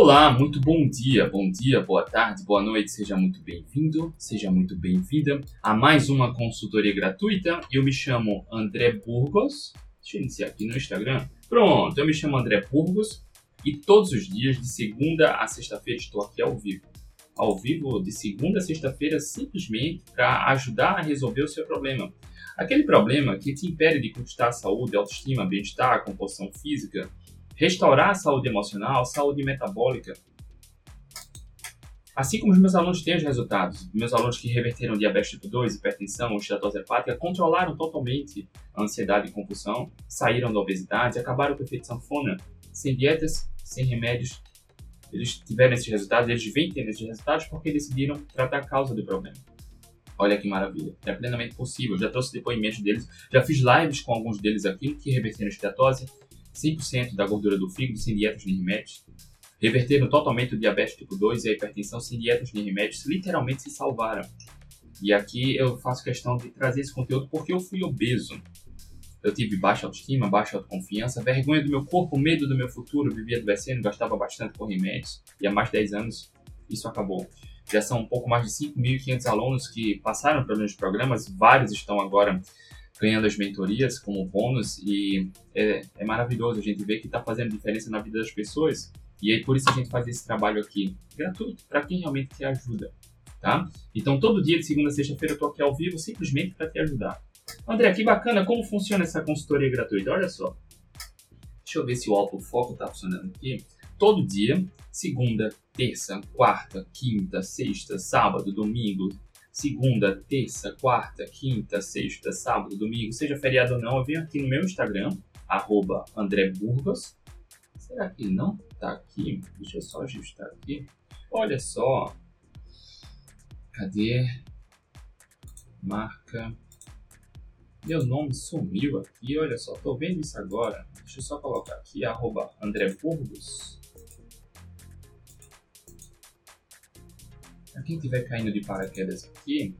Olá, muito bom dia, bom dia, boa tarde, boa noite, seja muito bem-vindo, seja muito bem-vinda a mais uma consultoria gratuita. Eu me chamo André Burgos, deixa eu iniciar aqui no Instagram. Pronto, eu me chamo André Burgos e todos os dias, de segunda a sexta-feira, estou aqui ao vivo. Ao vivo de segunda a sexta-feira, simplesmente para ajudar a resolver o seu problema. Aquele problema que te impede de conquistar saúde, autoestima, bem-estar, composição física, restaurar a saúde emocional, saúde metabólica. Assim como os meus alunos têm os resultados, meus alunos que reverteram diabetes tipo 2, hipertensão, esteatose hepática, controlaram totalmente a ansiedade e compulsão, saíram da obesidade, acabaram com o efeito sanfona, sem dietas, sem remédios. Eles tiveram esses resultados, eles vêm tendo esses resultados porque decidiram tratar a causa do problema. Olha que maravilha, é plenamente possível. Já trouxe depoimentos deles, já fiz lives com alguns deles aqui que reverteram a esteatose, 100% da gordura do fígado sem dietas nem remédios, reverteram totalmente o diabetes tipo 2 e a hipertensão sem dietas nem remédios, literalmente se salvaram. E aqui eu faço questão de trazer esse conteúdo porque eu fui obeso. Eu tive baixa autoestima, baixa autoconfiança, vergonha do meu corpo, medo do meu futuro, vivia adoecendo, gastava bastante com remédios e há mais de 10 anos isso acabou. Já são um pouco mais de 5.500 alunos que passaram pelos programas, vários estão agora ganhando as mentorias como bônus e é, é maravilhoso a gente ver que está fazendo diferença na vida das pessoas e aí por isso a gente faz esse trabalho aqui gratuito para quem realmente te ajuda, tá? Então todo dia de segunda a sexta-feira eu tô aqui ao vivo simplesmente para te ajudar. André, que bacana como funciona essa consultoria gratuita. Olha só. Deixa eu ver se o autofoco está funcionando aqui. Todo dia, segunda, terça, quarta, quinta, sexta, sábado, domingo, segunda, terça, quarta, quinta, sexta, sábado, domingo, seja feriado ou não, eu venho aqui no meu Instagram, arroba André Burgos. Será que não tá aqui? Deixa eu só ajustar aqui. Olha só. Cadê? Marca. Meu nome sumiu aqui, olha só, tô vendo isso agora. Deixa eu só colocar aqui, arroba André Burgos. Pra quem estiver caindo de paraquedas aqui.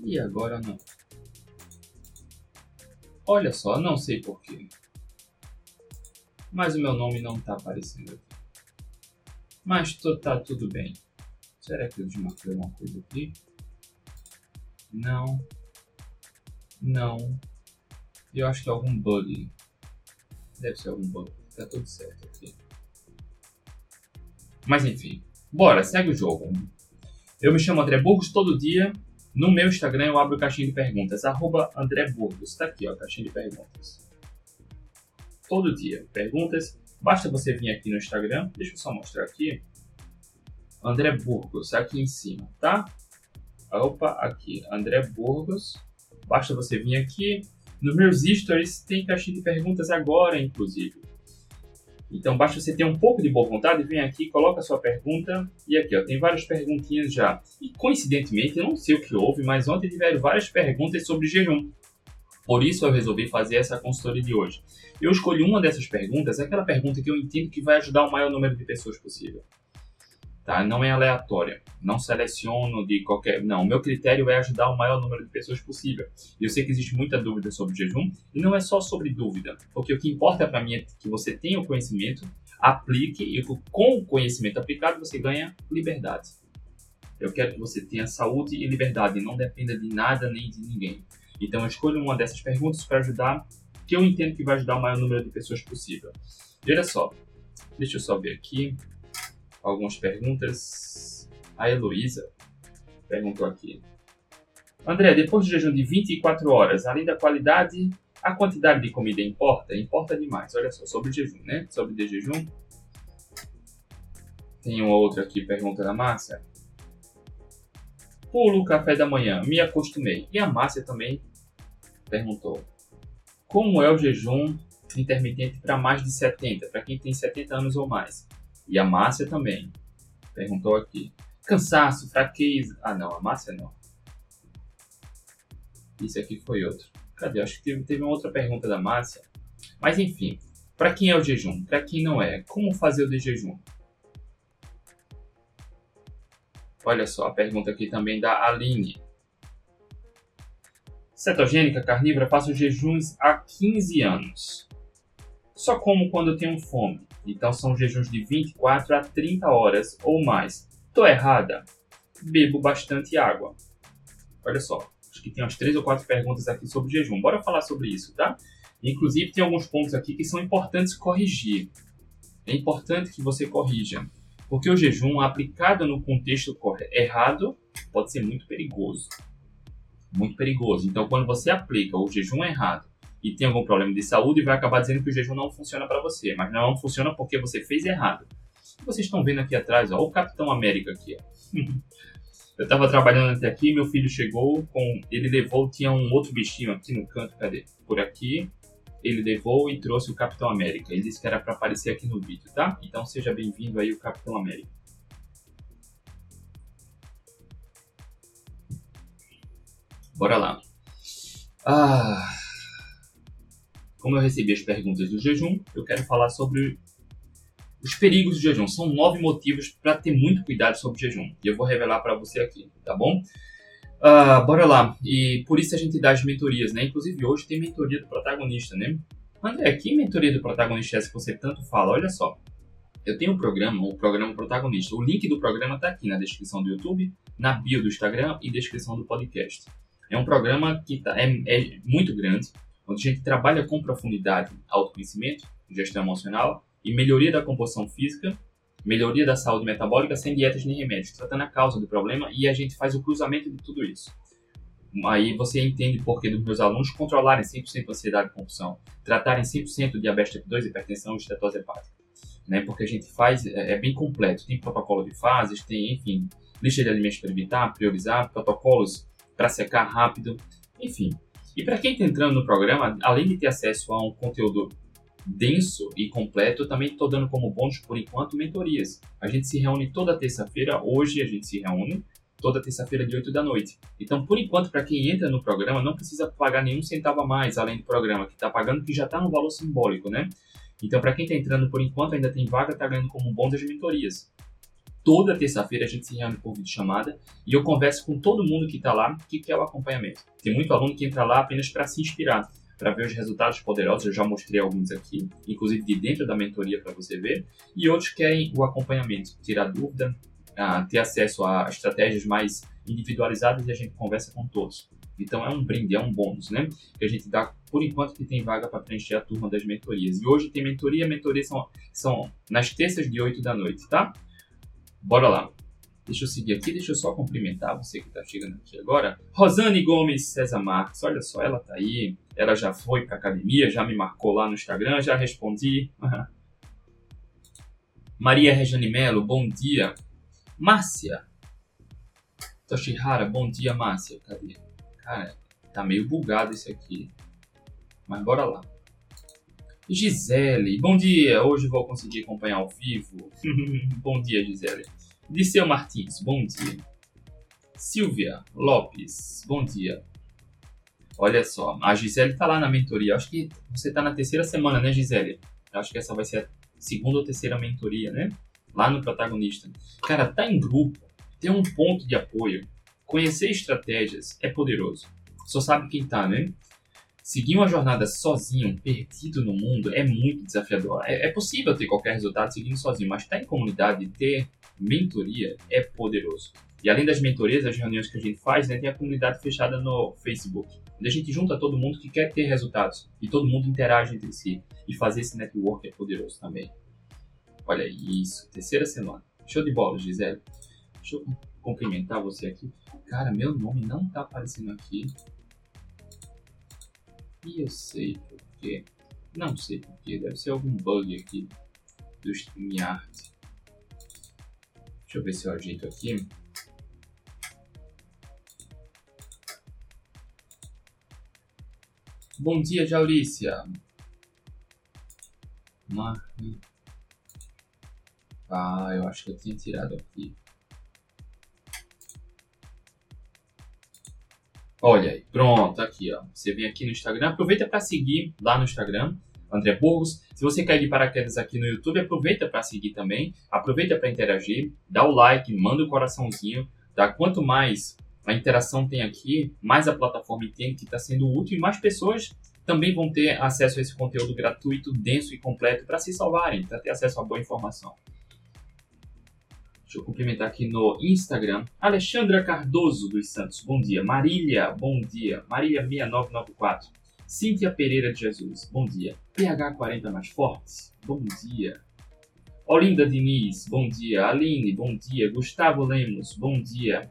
E agora não. Olha só, não sei porquê. Mas o meu nome não está aparecendo aqui. Mas tá tudo bem. Será que eu desmarquei alguma coisa aqui? Não. Não. Eu acho que é algum bug. Deve ser algum bug. Tá tudo certo aqui. Mas enfim, bora, segue o jogo. Eu me chamo André Burgos todo dia. No meu Instagram eu abro caixinha de perguntas, arroba André Burgos. Tá aqui, ó, caixinha de perguntas. Todo dia, perguntas. Basta você vir aqui no Instagram, deixa eu só mostrar aqui. André Burgos, aqui em cima, tá? Opa, aqui, André Burgos. Basta você vir aqui. Nos meus stories tem caixinha de perguntas agora, inclusive. Então basta você ter um pouco de boa vontade, vem aqui, coloca a sua pergunta e aqui ó, tem várias perguntinhas já. E coincidentemente, eu não sei o que houve, mas ontem tiveram várias perguntas sobre jejum. Por isso eu resolvi fazer essa consultoria de hoje. Eu escolhi uma dessas perguntas, aquela pergunta que eu entendo que vai ajudar o maior número de pessoas possível tá? Não é aleatória. Não seleciono de qualquer. Não, o meu critério é ajudar o maior número de pessoas possível. E eu sei que existe muita dúvida sobre jejum, e não é só sobre dúvida, porque o que importa para mim é que você tenha o conhecimento, aplique, e com o conhecimento aplicado você ganha liberdade. Eu quero que você tenha saúde e liberdade, e não dependa de nada nem de ninguém. Então eu escolho uma dessas perguntas para ajudar, que eu entendo que vai ajudar o maior número de pessoas possível. E olha só, deixa eu só ver aqui algumas perguntas. A Heloísa perguntou aqui. André, depois do jejum de 24 horas, além da qualidade, a quantidade de comida importa? Importa demais. Olha só, sobre jejum, né? Sobre de jejum. Tem uma outra aqui, pergunta da Márcia. Pulo o café da manhã, me acostumei. E a Márcia também perguntou. Como é o jejum intermitente para mais de 70, para quem tem 70 anos ou mais? E a Márcia também. Perguntou aqui. Cansaço, fraqueza. Ah, não, a Márcia não. Isso aqui foi outro. Cadê? Acho que teve uma outra pergunta da Márcia. Mas enfim, para quem é o jejum? Para quem não é? Como fazer o de jejum? Olha só a pergunta aqui também da Aline. Cetogênica, carnívora, faço jejuns há 15 anos. Só como quando eu tenho fome. Então são jejuns de 24 a 30 horas ou mais. Tô errada? Bebo bastante água. Olha só, acho que tem umas três ou quatro perguntas aqui sobre jejum. Bora falar sobre isso, tá? Inclusive tem alguns pontos aqui que são importantes corrigir. É importante que você corrija, porque o jejum aplicado no contexto errado pode ser muito perigoso. Muito perigoso. Então, quando você aplica o jejum errado e tem algum problema de saúde, vai acabar dizendo que o jejum não funciona para você, mas não funciona porque você fez errado. Vocês estão vendo aqui atrás, ó, o Capitão América aqui. Ó. Eu estava trabalhando até aqui, meu filho chegou com, ele levou, tinha um outro bichinho aqui no canto, cadê? Por aqui, ele levou e trouxe o Capitão América. Ele disse que era para aparecer aqui no vídeo, tá? Então seja bem-vindo aí o Capitão América. Bora lá. Ah, como eu recebi as perguntas do jejum, eu quero falar sobre os perigos do jejum. São nove motivos para ter muito cuidado sobre o jejum. E eu vou revelar para você aqui, tá bom? Uh, bora lá. E por isso a gente dá as mentorias, né? Inclusive hoje tem mentoria do protagonista, né? André, que mentoria do protagonista é essa que você tanto fala? Olha só. Eu tenho um programa, o programa protagonista. O link do programa está aqui na descrição do YouTube, na bio do Instagram e descrição do podcast. É um programa que tá, é, é muito grande, onde a gente trabalha com profundidade autoconhecimento, gestão emocional e melhoria da composição física melhoria da saúde metabólica sem dietas nem remédios, tratando a causa do problema e a gente faz o cruzamento de tudo isso. Aí você entende por que dos meus alunos controlarem 100% ansiedade e compulsão, tratarem 100% diabetes tipo 2, hipertensão e estetose hepática. Né? Porque a gente faz, é, é bem completo, tem protocolo de fases, tem, enfim, lista de alimentos para evitar, priorizar, protocolos para secar rápido, enfim. E para quem está entrando no programa, além de ter acesso a um conteúdo denso e completo, também estou dando como bônus, por enquanto, mentorias. A gente se reúne toda terça-feira, hoje a gente se reúne toda terça-feira de 8 da noite. Então, por enquanto, para quem entra no programa, não precisa pagar nenhum centavo a mais, além do programa, que está pagando, que já está no valor simbólico, né? Então, para quem está entrando por enquanto, ainda tem vaga, está ganhando como bônus as mentorias. Toda terça-feira a gente se reúne por vídeo chamada e eu converso com todo mundo que está lá que quer o acompanhamento. Tem muito aluno que entra lá apenas para se inspirar para ver os resultados poderosos. Eu já mostrei alguns aqui, inclusive de dentro da mentoria para você ver. E outros querem o acompanhamento, tirar dúvida, uh, ter acesso a estratégias mais individualizadas e a gente conversa com todos. Então é um brinde, é um bônus, né? Que a gente dá por enquanto que tem vaga para preencher a turma das mentorias. E hoje tem mentoria, mentoria são, são nas terças de 8 da noite, tá? Bora lá. Deixa eu seguir aqui, deixa eu só cumprimentar você que está chegando aqui agora. Rosane Gomes César Marques, olha só, ela tá aí. Ela já foi para academia, já me marcou lá no Instagram, já respondi. Maria Rejane Melo, bom dia. Márcia Toshihara, bom dia, Márcia. Cadê? Cara, tá meio bugado isso aqui. Mas bora lá. Gisele, bom dia. Hoje vou conseguir acompanhar ao vivo. bom dia, Gisele. Liceu Martins, bom dia. Silvia Lopes, bom dia. Olha só, a Gisele está lá na mentoria. Acho que você está na terceira semana, né, Gisele? Acho que essa vai ser a segunda ou terceira mentoria, né? Lá no protagonista. Cara, tá em grupo, ter um ponto de apoio, conhecer estratégias é poderoso. Só sabe quem tá, né? Seguir uma jornada sozinho, perdido no mundo, é muito desafiador. É, é possível ter qualquer resultado seguindo sozinho, mas estar tá em comunidade, ter mentoria é poderoso. E além das mentorias, as reuniões que a gente faz, né, tem a comunidade fechada no Facebook, onde a gente junta todo mundo que quer ter resultados e todo mundo interage entre si. E fazer esse network é poderoso também. Olha isso, terceira semana. Show de bola, Gisele. Deixa eu cumprimentar você aqui. Cara, meu nome não tá aparecendo aqui. E eu sei porque. Não sei porque. Deve ser algum bug aqui do StreamYard. Deixa eu ver se eu ajeito aqui. Bom dia, Jaulícia. Ah, eu acho que eu tinha tirado aqui. Olha aí, pronto, aqui ó. Você vem aqui no Instagram, aproveita para seguir lá no Instagram. André Burgos. Se você quer de paraquedas aqui no YouTube, aproveita para seguir também, aproveita para interagir, dá o like, manda o coraçãozinho, tá? Quanto mais a interação tem aqui, mais a plataforma entende que está sendo útil e mais pessoas também vão ter acesso a esse conteúdo gratuito, denso e completo para se salvarem, para ter acesso a boa informação. Deixa eu cumprimentar aqui no Instagram. Alexandra Cardoso dos Santos, bom dia. Marília, bom dia. Marília 6994. Cíntia Pereira de Jesus, bom dia. PH40 mais fortes, bom dia. Olinda Diniz, bom dia. Aline, bom dia. Gustavo Lemos, bom dia.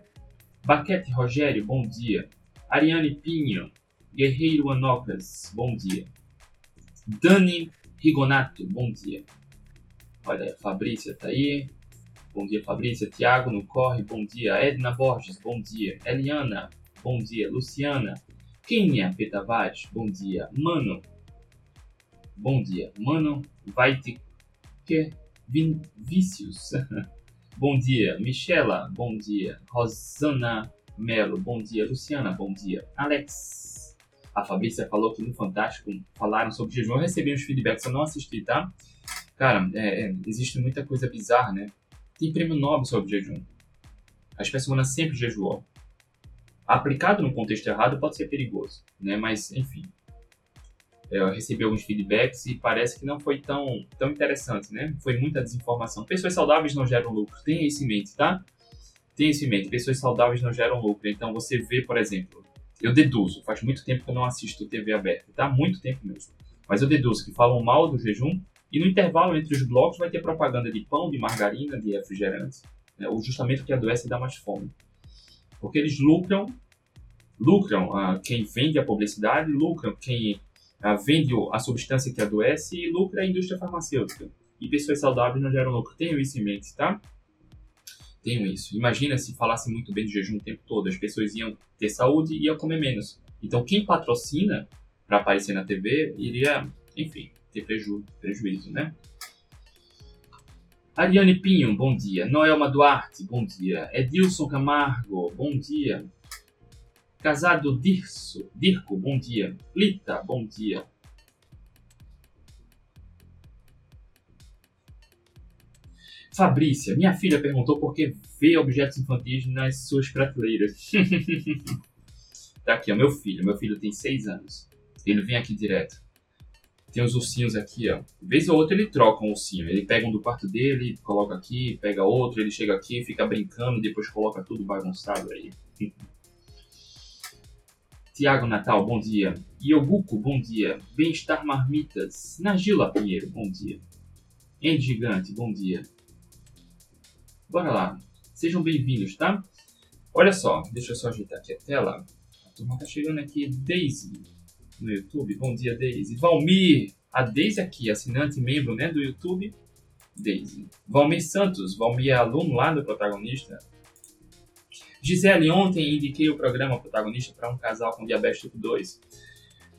Baquete Rogério, bom dia. Ariane Pinho, Guerreiro Anocas, bom dia. Dani Rigonato, bom dia. Olha, a Fabrícia tá aí. Bom dia, Fabrícia. Tiago no corre, bom dia. Edna Borges, bom dia. Eliana, bom dia. Luciana. Kenia Petavaz, bom dia. Mano, bom dia. Mano, vai te que Vin Vícios, bom dia. Michela, bom dia. Rosana Melo, bom dia. Luciana, bom dia. Alex, a Fabrícia falou que no Fantástico falaram sobre jejum. Eu recebi uns feedbacks, eu não assisti, tá? Cara, é, é, existe muita coisa bizarra, né? Tem prêmio Nobel sobre jejum. A espécie humana sempre jejuou. Aplicado no contexto errado pode ser perigoso, né? Mas, enfim. Eu recebi alguns feedbacks e parece que não foi tão, tão interessante, né? Foi muita desinformação. Pessoas saudáveis não geram lucro. Tenha isso em mente, tá? Tenha isso em mente. Pessoas saudáveis não geram lucro. Então, você vê, por exemplo, eu deduzo, faz muito tempo que eu não assisto TV aberta, tá? Muito tempo mesmo. Mas eu deduzo que falam mal do jejum e no intervalo entre os blocos vai ter propaganda de pão, de margarina, de refrigerantes, né? ou justamente que adoece e dá mais fome. Porque eles lucram, lucram uh, quem vende a publicidade, lucram quem uh, vende a substância que adoece e lucra a indústria farmacêutica. E pessoas saudáveis não geram lucro. Tenham isso em mente, tá? Tenham isso. Imagina se falasse muito bem de jejum o tempo todo. As pessoas iam ter saúde e iam comer menos. Então, quem patrocina para aparecer na TV iria, enfim, ter preju prejuízo, né? Ariane Pinho, bom dia. Noelma Duarte, bom dia. Edilson Camargo, bom dia. Casado Dirso, Dirco, bom dia. Lita, bom dia. Fabrícia, minha filha perguntou por que vê objetos infantis nas suas prateleiras. tá aqui, é meu filho. Meu filho tem 6 anos. Ele vem aqui direto. Tem os ursinhos aqui, ó. De vez ou outra ele troca um ursinho. Ele pega um do quarto dele, coloca aqui, pega outro, ele chega aqui, fica brincando, depois coloca tudo bagunçado aí. Tiago Natal, bom dia. Ioguco, bom dia. Bem-estar Marmitas. Nagila Pinheiro, bom dia. Andy Gigante, bom dia. Bora lá. Sejam bem-vindos, tá? Olha só, deixa eu só ajeitar aqui a tela. A turma tá chegando aqui. Daisy, no YouTube. Bom dia, Deise. Valmir, a Deise aqui, assinante membro né, do YouTube. Deise. Valmir Santos, Valmir é aluno lá do protagonista. Gisele, ontem indiquei o programa protagonista para um casal com diabetes tipo 2.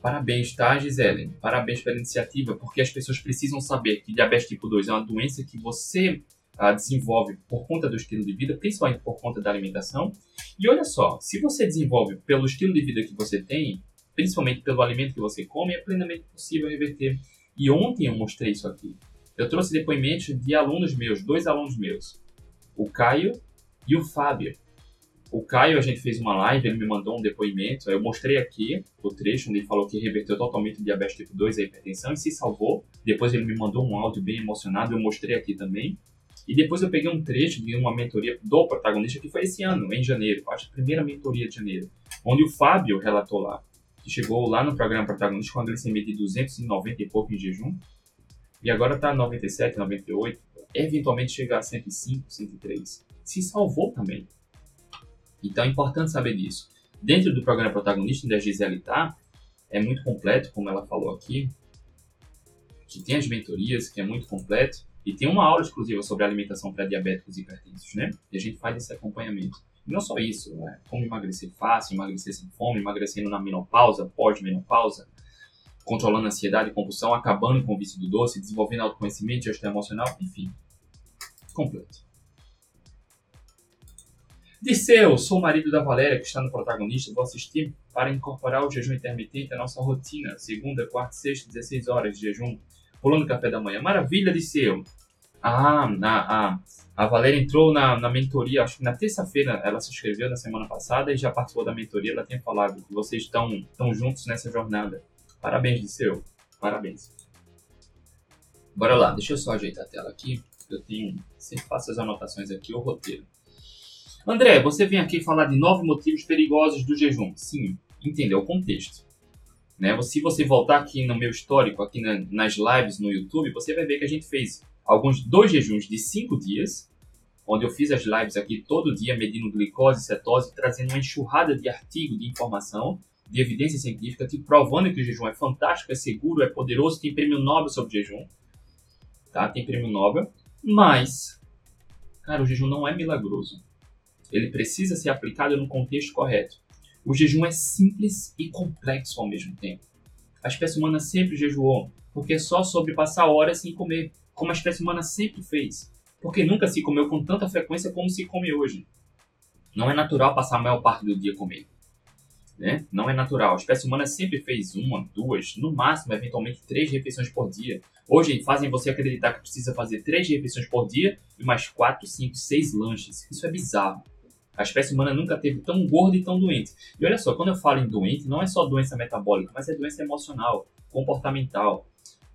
Parabéns, tá, Gisele? Parabéns pela iniciativa, porque as pessoas precisam saber que diabetes tipo 2 é uma doença que você ah, desenvolve por conta do estilo de vida, principalmente por conta da alimentação. E olha só, se você desenvolve pelo estilo de vida que você tem, principalmente pelo alimento que você come, é plenamente possível reverter. E ontem eu mostrei isso aqui. Eu trouxe depoimentos de alunos meus, dois alunos meus, o Caio e o Fábio. O Caio, a gente fez uma live, ele me mandou um depoimento, eu mostrei aqui o trecho onde ele falou que reverteu totalmente o diabetes tipo 2 e a hipertensão e se salvou. Depois ele me mandou um áudio bem emocionado, eu mostrei aqui também. E depois eu peguei um trecho de uma mentoria do protagonista que foi esse ano, em janeiro, acho que a primeira mentoria de janeiro, onde o Fábio relatou lá que chegou lá no programa protagonista com a glicemia de 290 e pouco em jejum, e agora está 97, 98, eventualmente chegar a 105, 103. Se salvou também. Então é importante saber disso. Dentro do programa protagonista, onde a Gisele está, é muito completo, como ela falou aqui, que tem as mentorias, que é muito completo, e tem uma aula exclusiva sobre alimentação para diabéticos e hipertensos, né? E a gente faz esse acompanhamento. Não só isso, né? como emagrecer fácil, emagrecer sem fome, emagrecendo na menopausa, pós-menopausa, controlando ansiedade e compulsão, acabando com o vício do doce, desenvolvendo autoconhecimento, gestão emocional, enfim, completo. Disseu, sou o marido da Valéria, que está no protagonista, vou assistir para incorporar o jejum intermitente à nossa rotina, segunda, quarta, sexta, 16 horas de jejum, pulando café da manhã. Maravilha, Disseu! Ah, a, a, a Valéria entrou na, na mentoria, acho que na terça-feira ela se inscreveu na semana passada e já participou da mentoria. Ela tinha falado que vocês estão, estão juntos nessa jornada. Parabéns, Disseu. Parabéns. Bora lá, deixa eu só ajeitar a tela aqui. Eu tenho. Sempre faço as anotações aqui, o roteiro. André, você vem aqui falar de nove motivos perigosos do jejum. Sim, entendeu o contexto. Né? Se você voltar aqui no meu histórico, aqui na, nas lives no YouTube, você vai ver que a gente fez alguns dois jejuns de cinco dias, onde eu fiz as lives aqui todo dia medindo glicose, cetose, trazendo uma enxurrada de artigo, de informação, de evidência científica, te provando que o jejum é fantástico, é seguro, é poderoso, tem prêmio Nobel sobre jejum, tá? Tem prêmio Nobel, mas, cara, o jejum não é milagroso. Ele precisa ser aplicado no contexto correto. O jejum é simples e complexo ao mesmo tempo. A espécie humana sempre jejuou, porque é só sobre passar horas sem comer, como a espécie humana sempre fez. Porque nunca se comeu com tanta frequência como se come hoje. Não é natural passar a maior parte do dia comendo. Né? Não é natural. A espécie humana sempre fez uma, duas, no máximo, eventualmente, três refeições por dia. Hoje fazem você acreditar que precisa fazer três refeições por dia e mais quatro, cinco, seis lanches. Isso é bizarro. A espécie humana nunca teve tão gorda e tão doente. E olha só, quando eu falo em doente, não é só doença metabólica, mas é doença emocional, comportamental.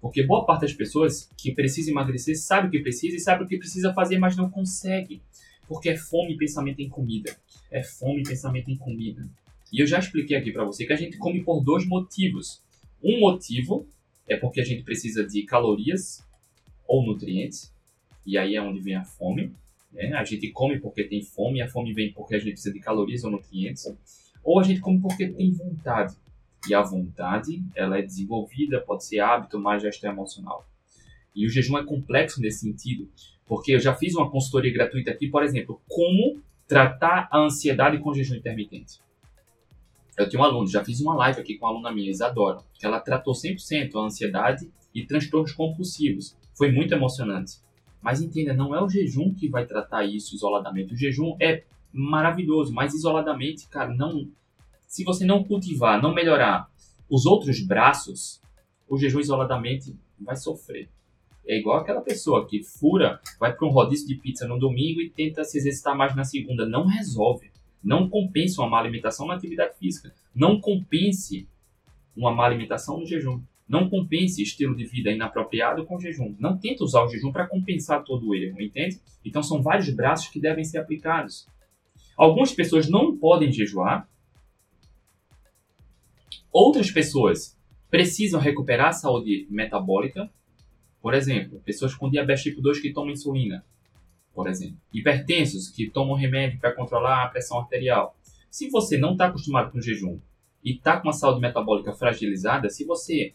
Porque boa parte das pessoas que precisa emagrecer sabe o que precisa e sabe o que precisa fazer, mas não consegue. Porque é fome e pensamento em comida. É fome e pensamento em comida. E eu já expliquei aqui para você que a gente come por dois motivos. Um motivo é porque a gente precisa de calorias ou nutrientes, e aí é onde vem a fome. Né? A gente come porque tem fome, e a fome vem porque a gente precisa de calorias ou nutrientes. Ou a gente come porque tem vontade. E a vontade, ela é desenvolvida, pode ser hábito, mas gestão emocional. E o jejum é complexo nesse sentido, porque eu já fiz uma consultoria gratuita aqui, por exemplo, como tratar a ansiedade com jejum intermitente. Eu tenho um aluno, já fiz uma live aqui com uma aluna minha, Isadora, que ela tratou 100% a ansiedade e transtornos compulsivos. Foi muito emocionante. Mas entenda, não é o jejum que vai tratar isso isoladamente. O jejum é maravilhoso, mas isoladamente, cara, não. Se você não cultivar, não melhorar os outros braços, o jejum isoladamente vai sofrer. É igual aquela pessoa que fura, vai para um rodízio de pizza no domingo e tenta se exercitar mais na segunda. Não resolve. Não compense uma má alimentação na atividade física. Não compense uma má alimentação no jejum. Não compense estilo de vida inapropriado com jejum. Não tente usar o jejum para compensar todo o erro, entende? Então são vários braços que devem ser aplicados. Algumas pessoas não podem jejuar. Outras pessoas precisam recuperar a saúde metabólica. Por exemplo, pessoas com diabetes tipo 2 que tomam insulina, por exemplo. Hipertensos que tomam remédio para controlar a pressão arterial. Se você não está acostumado com jejum e está com a saúde metabólica fragilizada, se você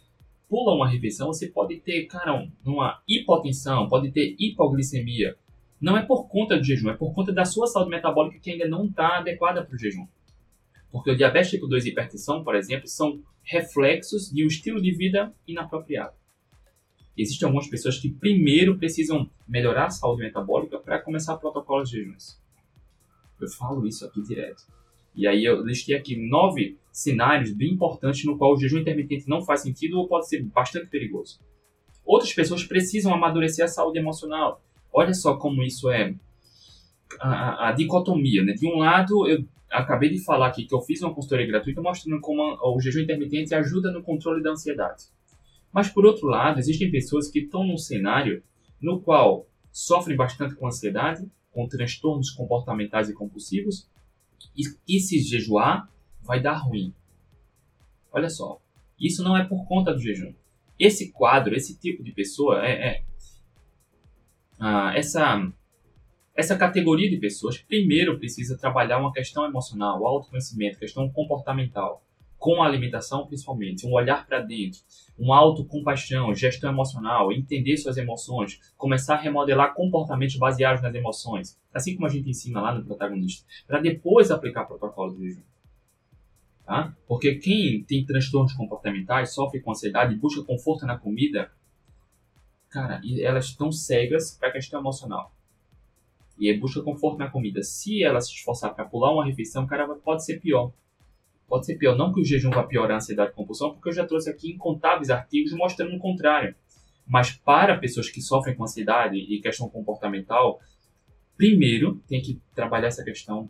pula uma refeição, você pode ter, cara, uma hipotensão, pode ter hipoglicemia. Não é por conta do jejum, é por conta da sua saúde metabólica que ainda não está adequada para o jejum. Porque o diabetes tipo 2 e hipertensão, por exemplo, são reflexos de um estilo de vida inapropriado. Existem algumas pessoas que primeiro precisam melhorar a saúde metabólica para começar protocolos de jejuns. Eu falo isso aqui direto. E aí eu listei aqui nove cenários bem importantes no qual o jejum intermitente não faz sentido ou pode ser bastante perigoso. Outras pessoas precisam amadurecer a saúde emocional. Olha só como isso é a, a, a dicotomia. Né? De um lado, eu acabei de falar aqui que eu fiz uma consultoria gratuita mostrando como o jejum intermitente ajuda no controle da ansiedade. Mas, por outro lado, existem pessoas que estão num cenário no qual sofrem bastante com ansiedade, com transtornos comportamentais e compulsivos, e, e se jejuar, vai dar ruim. Olha só, isso não é por conta do jejum. Esse quadro, esse tipo de pessoa, é, é ah, essa essa categoria de pessoas primeiro precisa trabalhar uma questão emocional, autoconhecimento, questão comportamental, com a alimentação principalmente, um olhar para dentro, uma autocompaixão, gestão emocional, entender suas emoções, começar a remodelar comportamentos baseados nas emoções, assim como a gente ensina lá no protagonista, para depois aplicar protocolo de jejum. Tá? Porque quem tem transtornos comportamentais, sofre com ansiedade busca conforto na comida, cara, elas estão cegas para a questão emocional. E busca conforto na comida. Se ela se esforçar para pular uma refeição, cara, pode ser pior. Pode ser pior. Não que o jejum vá piorar a ansiedade e compulsão, porque eu já trouxe aqui incontáveis artigos mostrando o contrário. Mas para pessoas que sofrem com ansiedade e questão comportamental, primeiro tem que trabalhar essa questão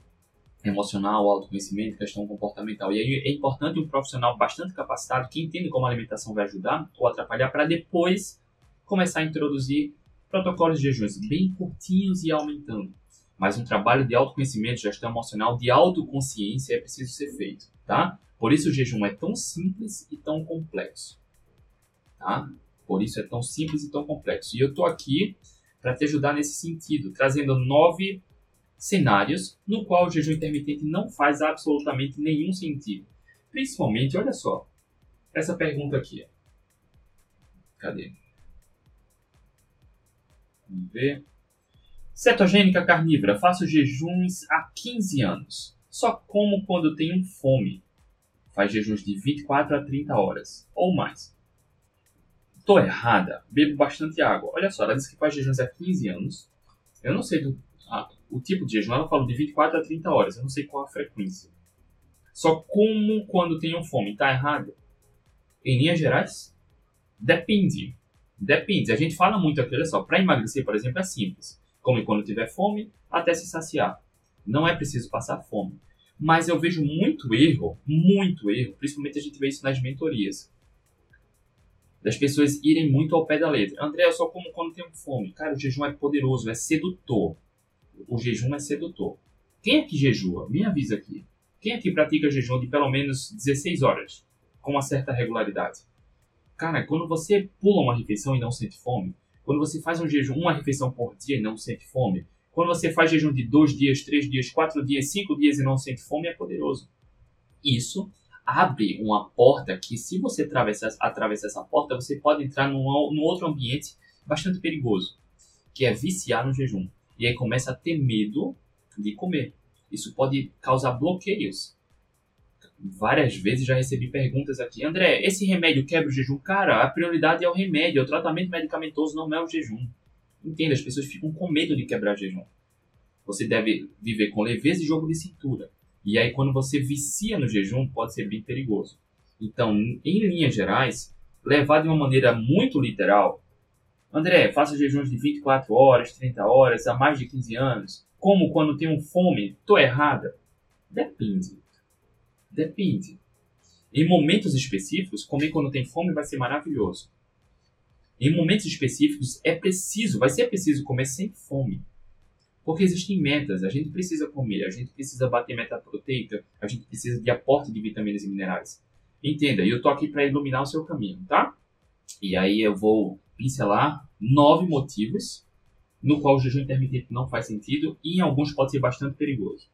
emocional, autoconhecimento, questão comportamental. E aí é importante um profissional bastante capacitado que entende como a alimentação vai ajudar ou atrapalhar para depois começar a introduzir protocolos de jejuns bem curtinhos e aumentando. Mas um trabalho de autoconhecimento, gestão emocional, de autoconsciência é preciso ser feito, tá? Por isso o jejum é tão simples e tão complexo, tá? Por isso é tão simples e tão complexo. E eu estou aqui para te ajudar nesse sentido, trazendo nove cenários no qual o jejum intermitente não faz absolutamente nenhum sentido. Principalmente, olha só, essa pergunta aqui. Cadê? Vamos ver. Cetogênica carnívora. Faço jejuns há 15 anos. Só como quando tenho fome. Faz jejuns de 24 a 30 horas ou mais. Tô errada. Bebo bastante água. Olha só, ela disse que faz jejuns há 15 anos. Eu não sei do, a, o tipo de jejum. Ela falou de 24 a 30 horas. Eu não sei qual a frequência. Só como quando tenho fome. Tá errado? Em linhas gerais? Depende. Depende. A gente fala muito aqui, olha só. Para emagrecer, por exemplo, é simples. Come quando tiver fome, até se saciar. Não é preciso passar fome. Mas eu vejo muito erro, muito erro, principalmente a gente vê isso nas mentorias das pessoas irem muito ao pé da letra. André, eu só como quando tenho fome. Cara, o jejum é poderoso, é sedutor. O jejum é sedutor. Quem aqui jejua? Me avisa aqui. Quem aqui pratica jejum de pelo menos 16 horas? Com uma certa regularidade? Cara, quando você pula uma refeição e não sente fome, quando você faz um jejum, uma refeição por dia e não sente fome, quando você faz jejum de dois dias, três dias, quatro dias, cinco dias e não sente fome, é poderoso. Isso abre uma porta que, se você atravessar, atravessar essa porta, você pode entrar num, num outro ambiente bastante perigoso, que é viciar no jejum. E aí começa a ter medo de comer. Isso pode causar bloqueios. Várias vezes já recebi perguntas aqui, André, esse remédio quebra o jejum? Cara, a prioridade é o remédio, é o tratamento medicamentoso, não é o jejum. Entenda, as pessoas ficam com medo de quebrar jejum. Você deve viver com leveza e jogo de cintura. E aí, quando você vicia no jejum, pode ser bem perigoso. Então, em linhas gerais, levar de uma maneira muito literal, André, faça jejuns de 24 horas, 30 horas, há mais de 15 anos. Como quando tenho fome? Tô errada? Depende. Depende. Em momentos específicos, comer quando tem fome vai ser maravilhoso. Em momentos específicos, é preciso, vai ser preciso comer sem fome. Porque existem metas, a gente precisa comer, a gente precisa bater meta proteica, a gente precisa de aporte de vitaminas e minerais. Entenda, eu tô aqui para iluminar o seu caminho, tá? E aí eu vou pincelar nove motivos no qual o jejum intermitente não faz sentido e em alguns pode ser bastante perigoso.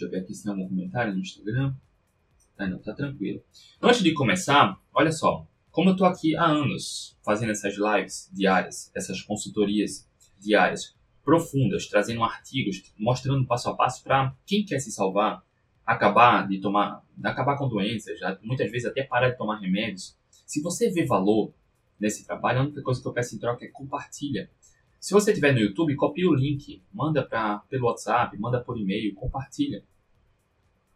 Deixa eu ver aqui se tem algum comentário no Instagram. Ah, não, tá tranquilo. Antes de começar, olha só. Como eu tô aqui há anos fazendo essas lives diárias, essas consultorias diárias profundas, trazendo artigos, mostrando passo a passo para quem quer se salvar, acabar de tomar, acabar com doenças, muitas vezes até parar de tomar remédios. Se você vê valor nesse trabalho, a única coisa que eu peço em troca é compartilha. Se você estiver no YouTube, copia o link, manda pra, pelo WhatsApp, manda por e-mail, compartilha.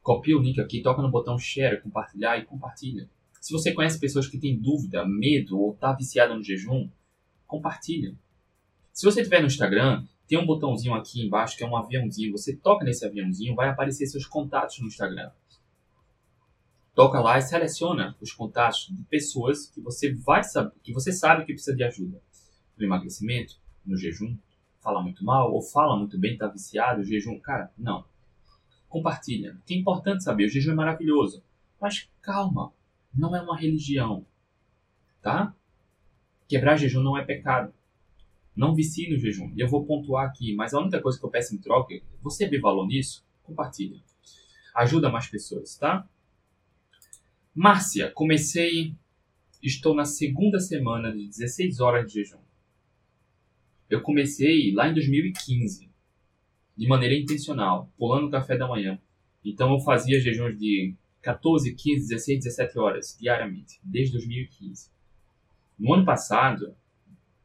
Copia o link aqui, toca no botão share, compartilhar e compartilha. Se você conhece pessoas que têm dúvida, medo ou está viciado no jejum, compartilha. Se você estiver no Instagram, tem um botãozinho aqui embaixo que é um aviãozinho. Você toca nesse aviãozinho, vai aparecer seus contatos no Instagram. Toca lá e seleciona os contatos de pessoas que você vai saber, que você sabe que precisa de ajuda. No emagrecimento, no jejum, fala muito mal ou fala muito bem, está viciado, o jejum, cara, não. Compartilha. Que é importante saber, o jejum é maravilhoso. Mas calma, não é uma religião, tá? Quebrar jejum não é pecado. Não vicie no jejum. E eu vou pontuar aqui, mas a única coisa que eu peço em troca, você vê valor nisso? Compartilha. Ajuda mais pessoas, tá? Márcia, comecei. Estou na segunda semana de 16 horas de jejum. Eu comecei lá em 2015, de maneira intencional, pulando o café da manhã. Então eu fazia jejuns de 14, 15, 16, 17 horas diariamente, desde 2015. No ano passado,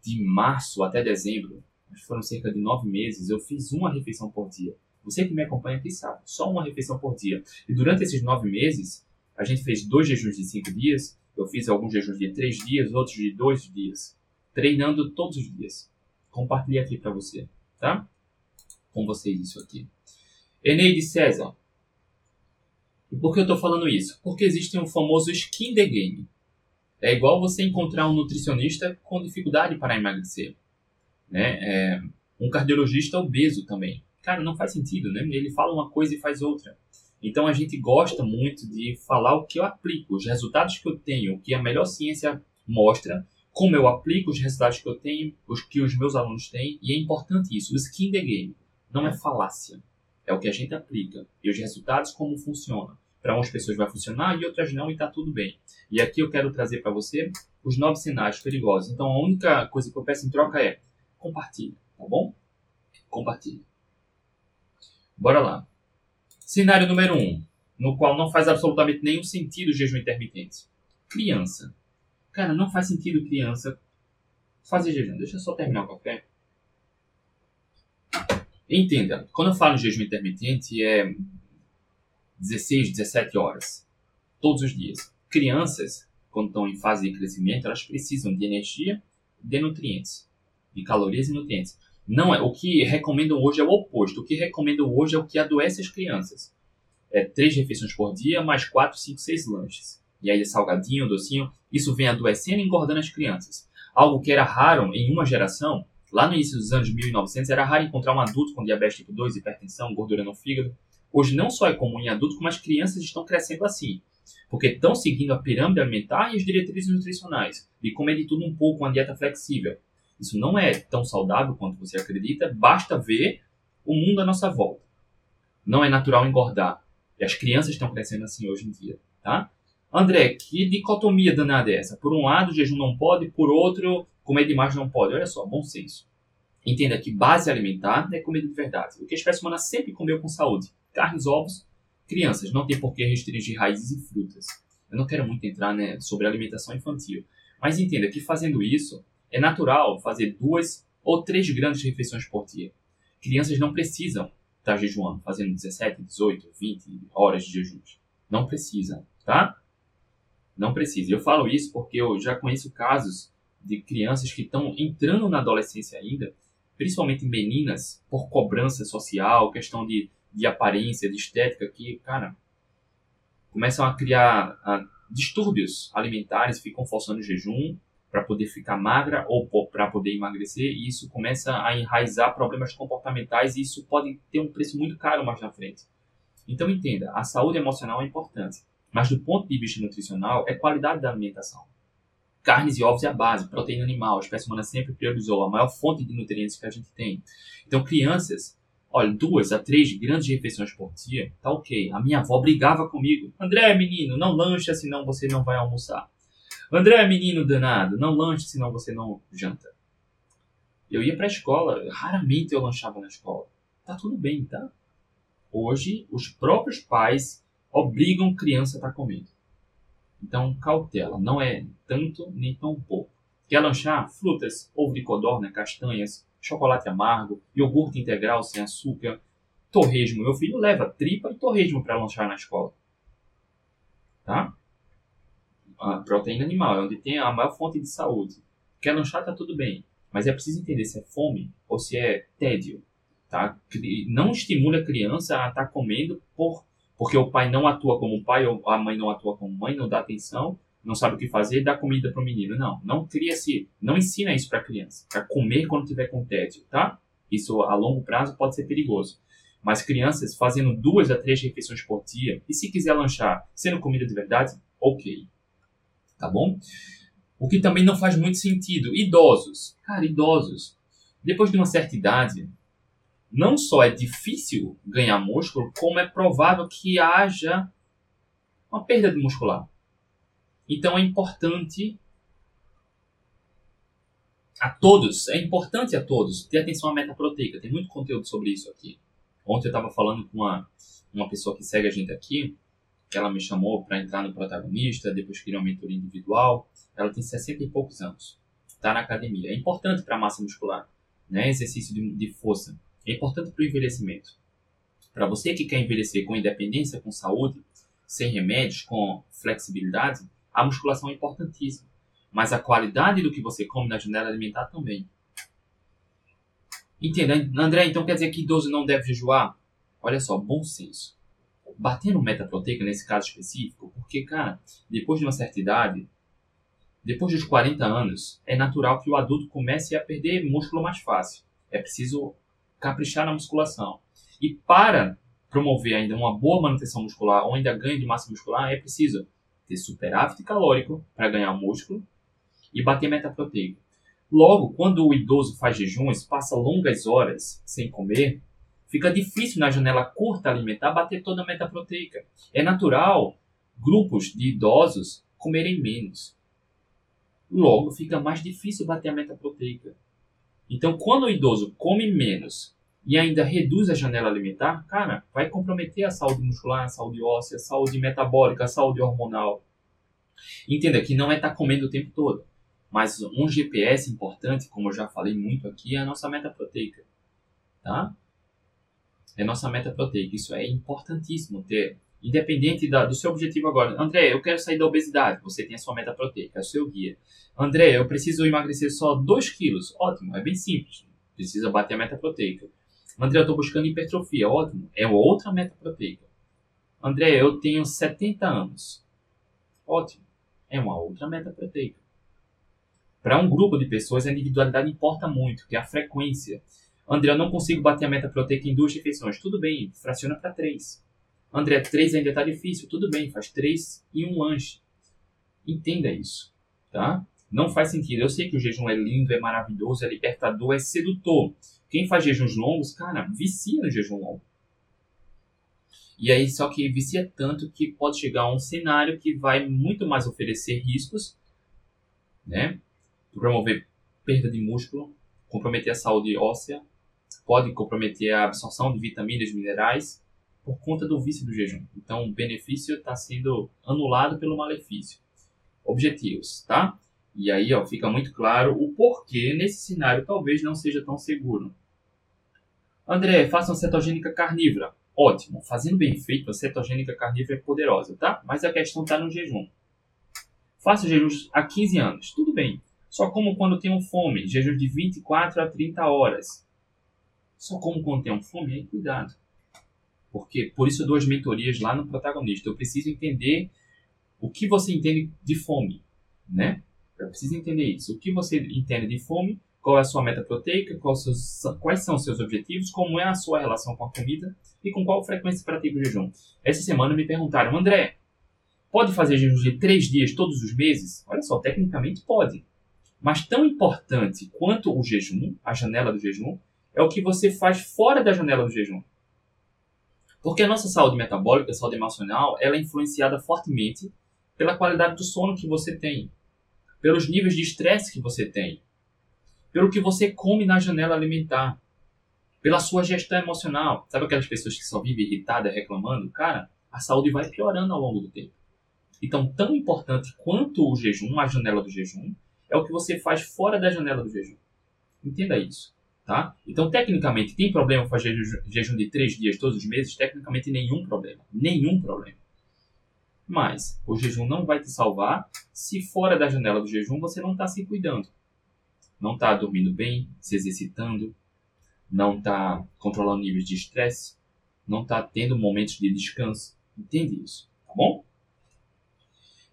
de março até dezembro, foram cerca de nove meses, eu fiz uma refeição por dia. Você que me acompanha aqui sabe, só uma refeição por dia. E durante esses nove meses, a gente fez dois jejuns de cinco dias, Eu fiz alguns jejuns de três dias, outros de dois dias, treinando todos os dias. Compartilhei aqui para você, tá? Com vocês isso aqui. Eneide César. E por que eu estou falando isso? Porque existe um famoso skin the game. É igual você encontrar um nutricionista com dificuldade para emagrecer. Né? É, um cardiologista obeso também. Cara, não faz sentido, né? Ele fala uma coisa e faz outra. Então a gente gosta muito de falar o que eu aplico, os resultados que eu tenho, o que a melhor ciência mostra, como eu aplico os resultados que eu tenho, os que os meus alunos têm, e é importante isso, o skin the game. Não é falácia, é o que a gente aplica. E os resultados como funciona. Para umas pessoas vai funcionar e outras não, e está tudo bem. E aqui eu quero trazer para você os nove sinais perigosos. Então a única coisa que eu peço em troca é compartilhe, tá bom? Compartilhe. Bora lá. Cenário número 1, um, no qual não faz absolutamente nenhum sentido o jejum intermitente. Criança. Cara, não faz sentido criança fazer jejum. Deixa eu só terminar o café. Entenda, quando eu falo em jejum intermitente é 16, 17 horas. Todos os dias. Crianças, quando estão em fase de crescimento, elas precisam de energia, de nutrientes. De calorias e nutrientes. Não é. O que recomendam hoje é o oposto. O que recomendam hoje é o que adoece as crianças. É três refeições por dia, mais quatro, cinco, seis lanches. E aí salgadinho, docinho. Isso vem adoecendo e engordando as crianças. Algo que era raro em uma geração, lá no início dos anos 1900, era raro encontrar um adulto com diabetes tipo 2, hipertensão, gordura no fígado. Hoje não só é comum em adultos, como as crianças estão crescendo assim. Porque estão seguindo a pirâmide alimentar e as diretrizes nutricionais. De comer de tudo um pouco, uma dieta flexível. Isso não é tão saudável quanto você acredita, basta ver o mundo à nossa volta. Não é natural engordar. E as crianças estão crescendo assim hoje em dia, tá? André, que dicotomia danada é essa? Por um lado, jejum não pode, por outro, comer demais não pode. Olha só, bom senso. Entenda que base alimentar é comida de verdade. O que a espécie humana sempre comeu com saúde. Carnes, ovos, crianças. Não tem por que restringir raízes e frutas. Eu não quero muito entrar né, sobre alimentação infantil. Mas entenda que fazendo isso, é natural fazer duas ou três grandes refeições por dia. Crianças não precisam estar jejuando, fazendo 17, 18, 20 horas de jejum. Não precisam, tá? Não precisa. Eu falo isso porque eu já conheço casos de crianças que estão entrando na adolescência ainda, principalmente meninas, por cobrança social, questão de, de aparência, de estética, que, cara, começam a criar a, distúrbios alimentares, ficam forçando o jejum, para poder ficar magra ou para poder emagrecer, e isso começa a enraizar problemas comportamentais e isso pode ter um preço muito caro mais na frente. Então entenda, a saúde emocional é importante, mas do ponto de vista nutricional é qualidade da alimentação. Carnes e ovos é a base, proteína animal, a espécie humana sempre priorizou a maior fonte de nutrientes que a gente tem. Então crianças, olha, duas a três grandes refeições por dia, tá ok. A minha avó brigava comigo. André, menino, não lancha, senão você não vai almoçar. André, menino danado, não lanche, senão você não janta. Eu ia para a escola, raramente eu lanchava na escola. Tá tudo bem, tá? Hoje, os próprios pais obrigam criança a estar tá comendo. Então, cautela, não é tanto nem tão pouco. Quer lanchar? Frutas, ovo de codorna, castanhas, chocolate amargo, iogurte integral sem açúcar, torresmo. Meu filho leva tripa e torresmo para lanchar na escola. Tá? a proteína animal, é onde tem a maior fonte de saúde. Quer lanchar, tá tudo bem. Mas é preciso entender se é fome ou se é tédio. Tá? Não estimule a criança a estar tá comendo por, porque o pai não atua como pai ou a mãe não atua como mãe, não dá atenção, não sabe o que fazer, dá comida para o menino. Não, não cria se, não ensina isso para a criança, para comer quando tiver com tédio, tá? Isso a longo prazo pode ser perigoso. Mas crianças fazendo duas a três refeições por dia, e se quiser lanchar sendo comida de verdade, ok tá bom? O que também não faz muito sentido. Idosos. Cara, idosos. Depois de uma certa idade, não só é difícil ganhar músculo, como é provável que haja uma perda de muscular. Então é importante a todos, é importante a todos ter atenção à meta proteica. Tem muito conteúdo sobre isso aqui. Ontem eu estava falando com uma, uma pessoa que segue a gente aqui, que ela me chamou para entrar no protagonista, depois queria uma mentoria individual. Ela tem 60 e poucos anos, está na academia. É importante para a massa muscular, né? exercício de, de força. É importante para o envelhecimento. Para você que quer envelhecer com independência, com saúde, sem remédios, com flexibilidade, A musculação é importantíssima, mas a qualidade do que você come na janela alimentar também. Entenda, André, então quer dizer que idoso não deve jejuar? Olha só, bom senso. Batendo meta proteica nesse caso específico, porque, cara, depois de uma certa idade, depois dos 40 anos, é natural que o adulto comece a perder músculo mais fácil. É preciso caprichar na musculação. E para promover ainda uma boa manutenção muscular ou ainda ganho de massa muscular, é preciso ter superávit calórico para ganhar músculo e bater meta proteica. Logo, quando o idoso faz jejuns, passa longas horas sem comer, fica difícil na janela curta alimentar bater toda a meta proteica. É natural grupos de idosos comerem menos. Logo, fica mais difícil bater a meta proteica. Então, quando o idoso come menos e ainda reduz a janela alimentar, cara, vai comprometer a saúde muscular, a saúde óssea, a saúde metabólica, a saúde hormonal. Entenda que não é estar tá comendo o tempo todo. Mas um GPS importante, como eu já falei muito aqui, é a nossa meta proteica. Tá? É a nossa meta proteica. Isso é importantíssimo ter. Independente da, do seu objetivo agora. André, eu quero sair da obesidade. Você tem a sua meta proteica, é o seu guia. André, eu preciso emagrecer só 2 quilos. Ótimo, é bem simples. Precisa bater a meta proteica. André, eu estou buscando hipertrofia. Ótimo, é outra meta proteica. André, eu tenho 70 anos. Ótimo, é uma outra meta proteica. Para um grupo de pessoas, a individualidade importa muito, que é a frequência. André, eu não consigo bater a meta proteica em duas refeições. Tudo bem, fraciona para três. André, três ainda está difícil. Tudo bem, faz três e um lanche. Entenda isso, tá? Não faz sentido. Eu sei que o jejum é lindo, é maravilhoso, é libertador, é sedutor. Quem faz jejuns longos, cara, vicia no jejum longo. E aí, só que vicia tanto que pode chegar a um cenário que vai muito mais oferecer riscos, né? promover perda de músculo, comprometer a saúde óssea, pode comprometer a absorção de vitaminas minerais por conta do vício do jejum. Então, o benefício está sendo anulado pelo malefício. Objetivos, tá? E aí ó, fica muito claro o porquê nesse cenário talvez não seja tão seguro. André, faça uma cetogênica carnívora. Ótimo, fazendo bem feito, a cetogênica carnívora é poderosa, tá? Mas a questão está no jejum. Faça jejuns há 15 anos, tudo bem. Só como quando tenho fome, jejum de 24 a 30 horas. Só como quando tenho fome, aí cuidado. Porque por isso eu dou as mentorias lá no protagonista. Eu preciso entender o que você entende de fome, né? Eu preciso entender isso. O que você entende de fome, qual é a sua meta proteica, quais, são os seus objetivos, como é a sua relação com a comida e com qual frequência pratica o jejum. Essa semana me perguntaram, André, pode fazer jejum de três dias todos os meses? Olha só, tecnicamente pode. Mas tão importante quanto o jejum, a janela do jejum, é o que você faz fora da janela do jejum. Porque a nossa saúde metabólica, a saúde emocional, ela é influenciada fortemente pela qualidade do sono que você tem, pelos níveis de estresse que você tem, pelo que você come na janela alimentar, pela sua gestão emocional. Sabe aquelas pessoas que só vivem irritadas, reclamando? Cara, a saúde vai piorando ao longo do tempo. Então, tão importante quanto o jejum, a janela do jejum, é o que você faz fora da janela do jejum. Entenda isso. Tá? Então, tecnicamente, tem problema fazer jejum de três dias todos os meses? Tecnicamente, nenhum problema. Nenhum problema. Mas o jejum não vai te salvar se fora da janela do jejum você não está se cuidando. Não está dormindo bem, se exercitando, não está controlando níveis de estresse, não está tendo momentos de descanso. Entende isso? Tá bom?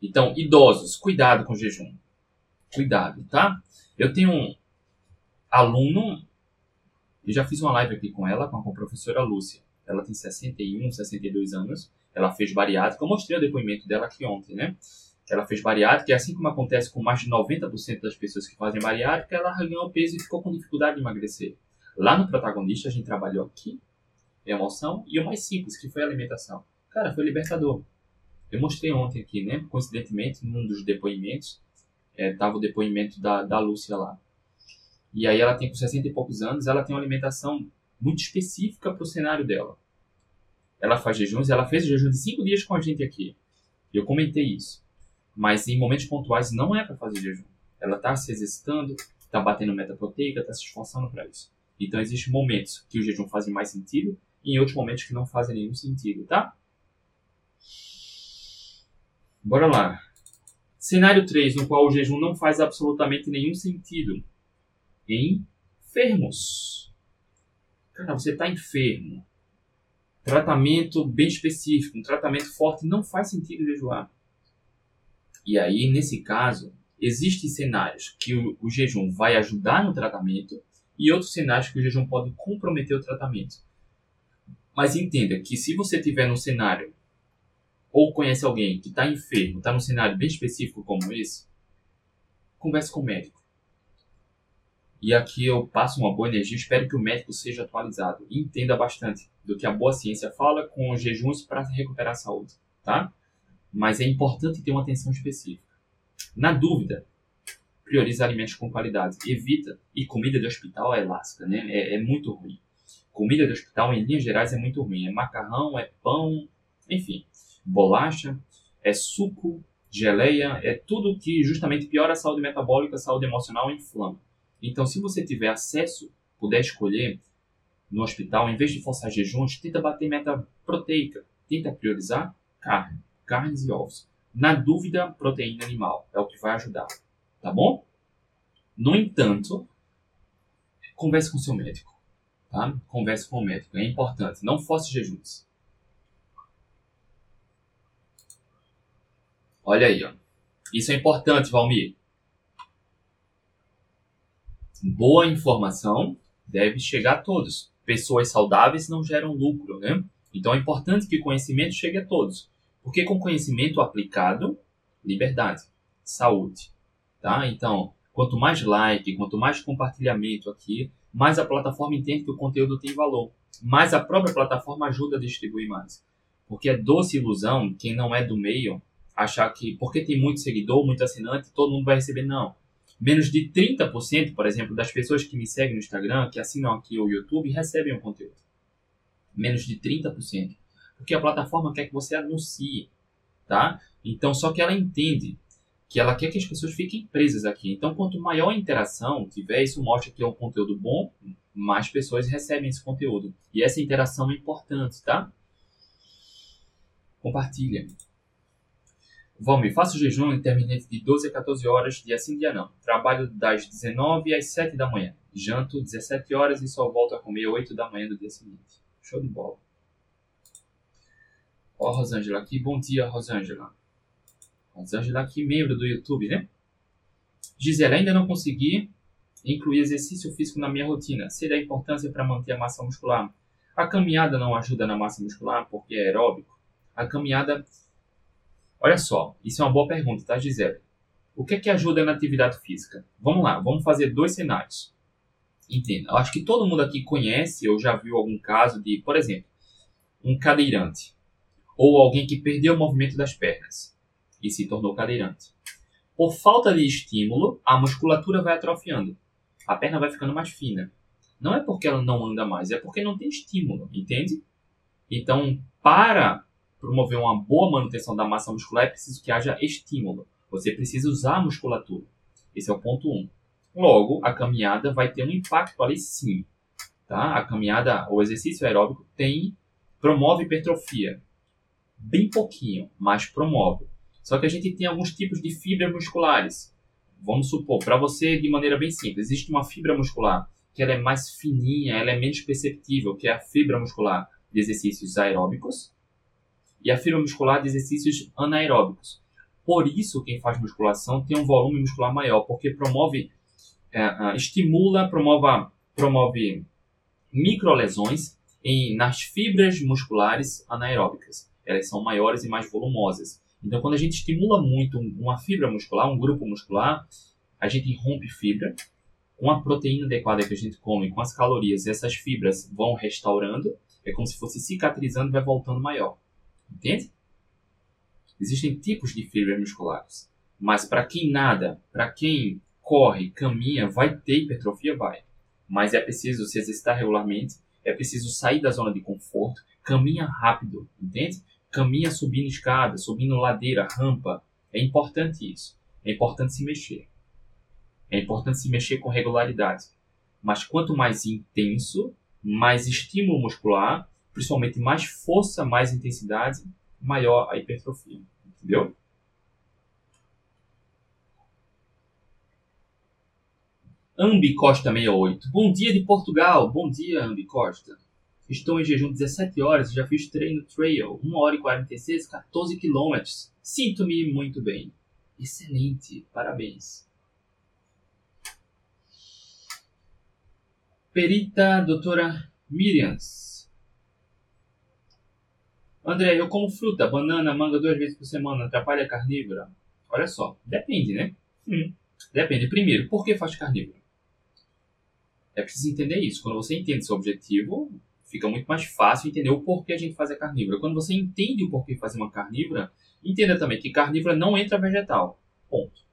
Então, idosos, cuidado com o jejum cuidado, tá? Eu tenho um aluno, eu já fiz uma live aqui com ela, com a professora Lúcia. Ela tem 61, 62 anos. Ela fez bariátrica. Eu mostrei o depoimento dela aqui ontem, né? Ela fez bariátrica e assim como acontece com mais de 90% das pessoas que fazem bariátrica, ela ganhou peso e ficou com dificuldade de emagrecer. Lá no protagonista, a gente trabalhou aqui, emoção, e o mais simples, que foi a alimentação. Cara, foi libertador. Eu mostrei ontem aqui, né? Coincidentemente, num dos depoimentos, é, o depoimento da, da Lúcia lá. E aí ela tem com 60 e poucos anos, ela tem uma alimentação muito específica para o cenário dela. Ela faz jejuns, ela fez jejum de 5 dias com a gente aqui. Eu comentei isso. Mas em momentos pontuais não é para fazer jejum. Ela está se exercitando, está batendo meta proteica, está se esforçando para isso. Então existem momentos que o jejum faz mais sentido e em outros momentos que não fazem nenhum sentido, tá? Bora lá. Cenário 3, no qual o jejum não faz absolutamente nenhum sentido. Enfermos. Cara, você está enfermo. Tratamento bem específico, um tratamento forte, não faz sentido jejuar. E aí, nesse caso, existem cenários que o, o jejum vai ajudar no tratamento e outros cenários que o jejum pode comprometer o tratamento. Mas entenda que se você tiver num cenário ou conhece alguém que está enfermo, está num cenário bem específico como esse, converse com o médico. E aqui eu passo uma boa energia, espero que o médico seja atualizado e entenda bastante do que a boa ciência fala com jejuns para recuperar a saúde, tá? Mas é importante ter uma atenção específica. Na dúvida, prioriza alimentos com qualidade. Evita. E comida de hospital é lasca, né? É, é, muito ruim. Comida de hospital, em linhas gerais, é muito ruim. É macarrão, é pão, enfim. Bolacha, é suco, geleia, é tudo que justamente piora a saúde metabólica, a saúde emocional e inflama. Então, se você tiver acesso, puder escolher no hospital, em vez de forçar jejuns, tenta bater meta proteica. Tenta priorizar carne, carnes e ovos. Na dúvida, proteína animal é o que vai ajudar, tá bom? No entanto, converse com seu médico, tá? Converse com o médico, é importante. Não force jejuns. Olha aí, ó. Isso é importante, Valmir. Boa informação deve chegar a todos. Pessoas saudáveis não geram lucro, né? Então é importante que o conhecimento chegue a todos. Porque com conhecimento aplicado, liberdade, saúde, tá? Então, quanto mais like, quanto mais compartilhamento aqui, mais a plataforma entende que o conteúdo tem valor. Mais a própria plataforma ajuda a distribuir mais. Porque é doce ilusão, quem não é do meio, achar que porque tem muito seguidor, muito assinante, todo mundo vai receber. Não. Menos de 30%, por exemplo, das pessoas que me seguem no Instagram, que assinam aqui o YouTube, recebem o conteúdo. Menos de 30% porque a plataforma quer que você anuncie, tá? Então, só que ela entende que ela quer que as pessoas fiquem presas aqui. Então, quanto maior a interação tiver, isso mostra que é um conteúdo bom, mais pessoas recebem esse conteúdo. E essa interação é importante, tá? Compartilha. Valmir, faço jejum intermitente de 12 a 14 horas, dia sim, dia não. Trabalho das 19 às 7 da manhã. Janto 17 horas e só volto a comer 8 da manhã do dia seguinte. Show de bola. Ó, Rosângela aqui. Bom dia, Rosângela. Rosângela aqui, membro do YouTube, né? Gisele, ainda não consegui incluir exercício físico na minha rotina. Sei da importância para manter a massa muscular. A caminhada não ajuda na massa muscular porque é aeróbico? A caminhada. Olha só, isso é uma boa pergunta, tá, Gisele? O que é que ajuda na atividade física? Vamos lá, vamos fazer dois cenários. Entenda, eu acho que todo mundo aqui conhece ou já viu algum caso de, por exemplo, um cadeirante ou alguém que perdeu o movimento das pernas e se tornou cadeirante. Por falta de estímulo, a musculatura vai atrofiando. A perna vai ficando mais fina. Não é porque ela não anda mais, é porque não tem estímulo, entende? Então, para promover uma boa manutenção da massa muscular, é preciso que haja estímulo. Você precisa usar a musculatura. Esse é o ponto 1. Um. Logo, a caminhada vai ter um impacto ali sim. Tá? A caminhada, o exercício aeróbico tem promove hipertrofia, bem pouquinho, mas promove. Só que a gente tem alguns tipos de fibras musculares. Vamos supor, para você, de maneira bem simples, existe uma fibra muscular que ela é mais fininha, ela é menos perceptível, que é a fibra muscular de exercícios aeróbicos e a fibra muscular de exercícios anaeróbicos. Por isso, quem faz musculação tem um volume muscular maior, porque promove, é, estimula, promove, promove microlesões nas fibras musculares anaeróbicas elas são maiores e mais volumosas. Então, quando a gente estimula muito uma fibra muscular, um grupo muscular, a gente rompe fibra. Com a proteína adequada que a gente come, com as calorias, essas fibras vão restaurando. É como se fosse cicatrizando e vai voltando maior. Entende? Existem tipos de fibras musculares. Mas para quem nada, para quem corre, caminha, vai ter hipertrofia? Vai. Mas é preciso se exercitar regularmente, é preciso sair da zona de conforto, caminha rápido, entende? caminha subindo escada, subindo ladeira, rampa. É importante isso. É importante se mexer. É importante se mexer com regularidade. Mas quanto mais intenso, mais estímulo muscular, principalmente mais força, mais intensidade, maior a hipertrofia. Entendeu? Ambi Costa 68. Bom dia de Portugal. Bom dia, Ambi Costa. Estou em jejum 17 horas, já fiz treino trail, 1 hora e 46, 14 quilômetros. Sinto-me muito bem. Excelente, parabéns. Perita doutora Miriams. André, eu como fruta, banana, manga duas vezes por semana. Atrapalha a carnívora? Olha só, depende, né? Hum, depende. Primeiro, por que faz carnívoro? É preciso entender isso. Quando você entende seu objetivo, fica muito mais fácil entender o porquê a gente faz a carnívora. Quando você entende o porquê fazer uma carnívora, entenda também que carnívora não entra vegetal. Ponto.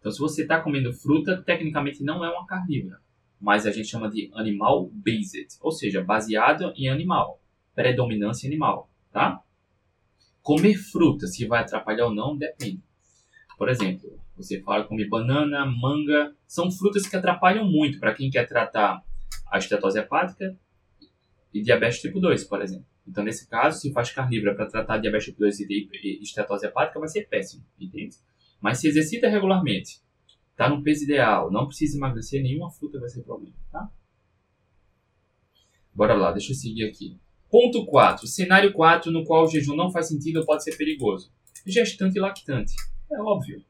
Então, se você está comendo fruta, tecnicamente não é uma carnívora. Mas a gente chama de animal based, ou seja, baseado em animal, predominância animal, tá? Comer fruta, se vai atrapalhar ou não, depende. Por exemplo, você fala comer banana, manga, são frutas que atrapalham muito para quem quer tratar a estetose hepática e diabetes tipo 2, por exemplo. Então, nesse caso, se faz carnívora para tratar diabetes tipo 2 e estetose hepática, vai ser péssimo, entende? Mas se exercita regularmente, está no peso ideal, não precisa emagrecer, nenhuma fruta vai ser problema, tá? Bora lá, deixa eu seguir aqui. Ponto 4. Cenário 4, no qual o jejum não faz sentido ou pode ser perigoso. Gestante e lactante. É óbvio.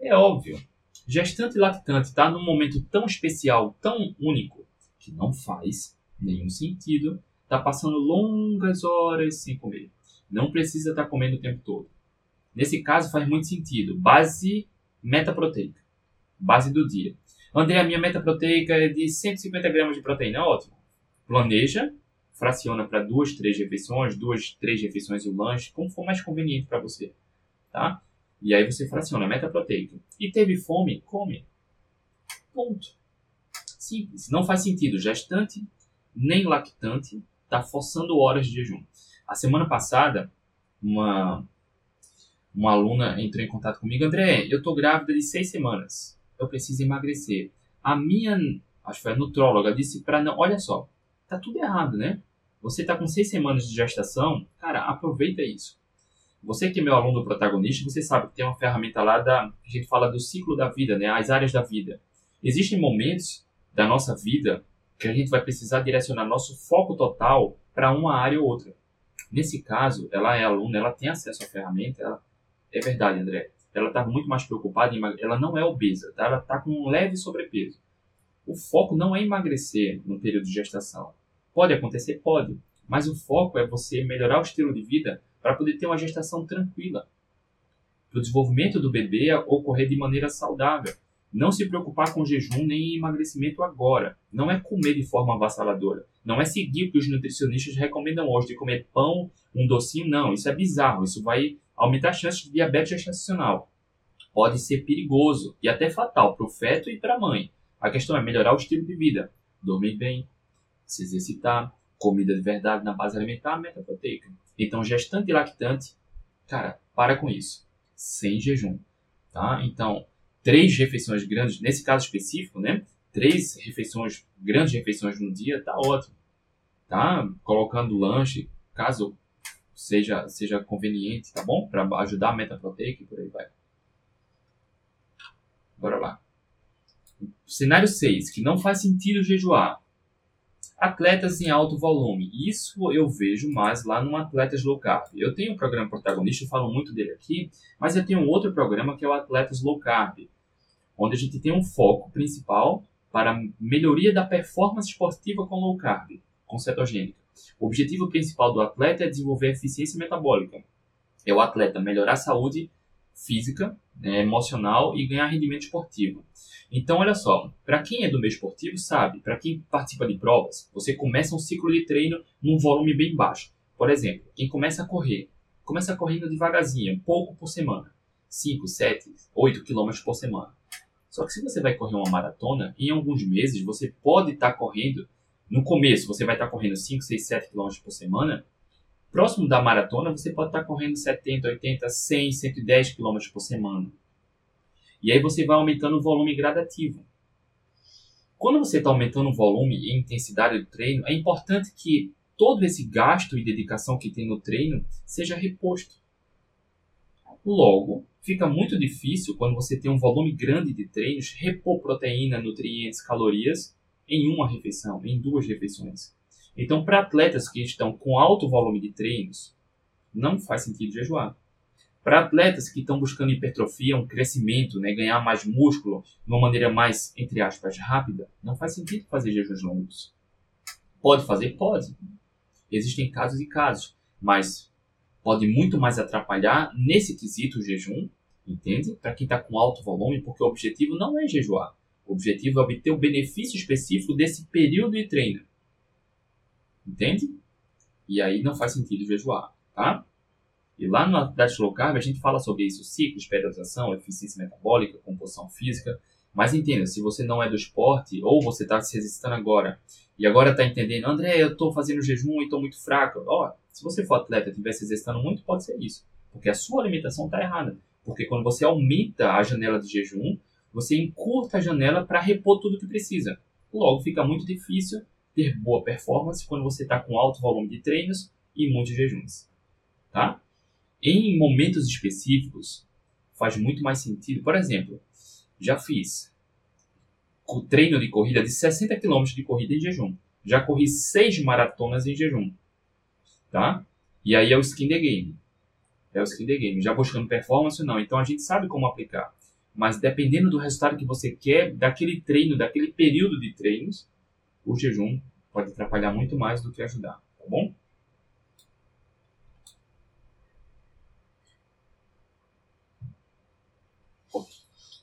É óbvio. Gestante e lactante está num momento tão especial, tão único, que não faz nenhum sentido estar tá passando longas horas sem comer. Não precisa estar tá comendo o tempo todo. Nesse caso faz muito sentido. Base meta proteica. Base do dia. André, a minha meta proteica é de 150 gramas de proteína. Ótimo. Planeja, fraciona para duas, três refeições, duas, três refeições e o lanche, como for mais conveniente para você. Tá? E aí você fraciona, meta proteica. E teve fome? Come. Ponto. Simples. Não faz sentido gestante nem lactante está forçando horas de jejum. A semana passada, uma, uma aluna entrou em contato comigo. André, eu estou grávida de seis semanas. Eu preciso emagrecer. A minha, acho que foi a nutróloga, disse para não... Olha só, tá tudo errado, né? Você está com seis semanas de gestação, cara, aproveita isso. Você que é meu aluno protagonista, você sabe que tem uma ferramenta lá da a gente fala do ciclo da vida, né? As áreas da vida. Existem momentos da nossa vida que a gente vai precisar direcionar nosso foco total para uma área ou outra. Nesse caso, ela é aluna, ela tem acesso à ferramenta, ela... é verdade, André. Ela está muito mais preocupada em emagrecer. Ela não é obesa, tá? ela está com um leve sobrepeso. O foco não é emagrecer no período de gestação. Pode acontecer? Pode. Mas o foco é você melhorar o estilo de vida para poder ter uma gestação tranquila. Para o desenvolvimento do bebê ocorrer de maneira saudável. Não se preocupar com jejum nem emagrecimento agora. Não é comer de forma avassaladora. Não é seguir o que os nutricionistas recomendam hoje, de comer pão, um docinho. Não, isso é bizarro. Isso vai aumentar as chances de diabetes gestacional. Pode ser perigoso e até fatal para o feto e para a mãe. A questão é melhorar o estilo de vida. Dormir bem, se exercitar, comida de verdade na base alimentar, meta proteica. Então, gestante e lactante, cara, para com isso. Sem jejum, tá? Então, três refeições grandes, nesse caso específico, né? Três refeições, grandes refeições no dia, tá ótimo. Tá? Colocando lanche, caso seja, seja conveniente, tá bom? Para ajudar a meta proteica e por aí vai. Bora lá. Cenário 6, que não faz sentido jejuar atletas em alto volume. Isso eu vejo mais lá no Atletas Low Carb. Eu tenho um programa protagonista, eu falo muito dele aqui, mas eu tenho outro programa que é o Atletas Low Carb, onde a gente tem um foco principal para melhoria da performance esportiva com low carb, com cetogênica. O objetivo principal do atleta é desenvolver eficiência metabólica. É o atleta melhorar a saúde física, né, emocional e ganhar rendimento esportivo. Então, olha só, para quem é do meio esportivo, sabe, para quem participa de provas, você começa um ciclo de treino num volume bem baixo. Por exemplo, quem começa a correr, começa correndo devagarzinho, pouco por semana, 5, 7, 8 quilômetros por semana. Só que se você vai correr uma maratona, em alguns meses você pode estar tá correndo, no começo você vai estar tá correndo 5, 6, 7 quilômetros por semana, Próximo da maratona, você pode estar correndo 70, 80, 100, 110 km por semana. E aí você vai aumentando o volume gradativo. Quando você está aumentando o volume e intensidade do treino, é importante que todo esse gasto e dedicação que tem no treino seja reposto. Logo, fica muito difícil quando você tem um volume grande de treinos repor proteína, nutrientes, calorias em uma refeição, em duas refeições. Então, para atletas que estão com alto volume de treinos, não faz sentido jejuar. Para atletas que estão buscando hipertrofia, um crescimento, né, ganhar mais músculo de uma maneira mais, entre aspas, rápida, não faz sentido fazer jejuns longos. Pode fazer? Pode. Existem casos e casos, mas pode muito mais atrapalhar nesse quesito o jejum, entende? Para quem está com alto volume, porque o objetivo não é jejuar. O objetivo é obter o benefício específico desse período de treino. Entende? E aí não faz sentido jejuar, tá? E lá no Atividade Low Carb a gente fala sobre isso, ciclos, periodização, eficiência metabólica, composição física. Mas entenda, se você não é do esporte, ou você está se exercitando agora, e agora está entendendo, André, eu estou fazendo jejum e estou muito fraco. Ó, se você for atleta e estiver se exercitando muito, pode ser isso. Porque a sua alimentação está errada. Porque quando você aumenta a janela de jejum, você encurta a janela para repor tudo que precisa. Logo, fica muito difícil ter boa performance quando você está com alto volume de treinos e muitos jejuns. Tá? Em momentos específicos, faz muito mais sentido. Por exemplo, já fiz o treino de corrida de 60 km de corrida em jejum. Já corri 6 maratonas em jejum. Tá? E aí é o skin the game. É o skin the game. Já buscando performance ou não. Então a gente sabe como aplicar. Mas dependendo do resultado que você quer, daquele treino, daquele período de treinos, o jejum pode atrapalhar muito mais do que ajudar. Tá bom?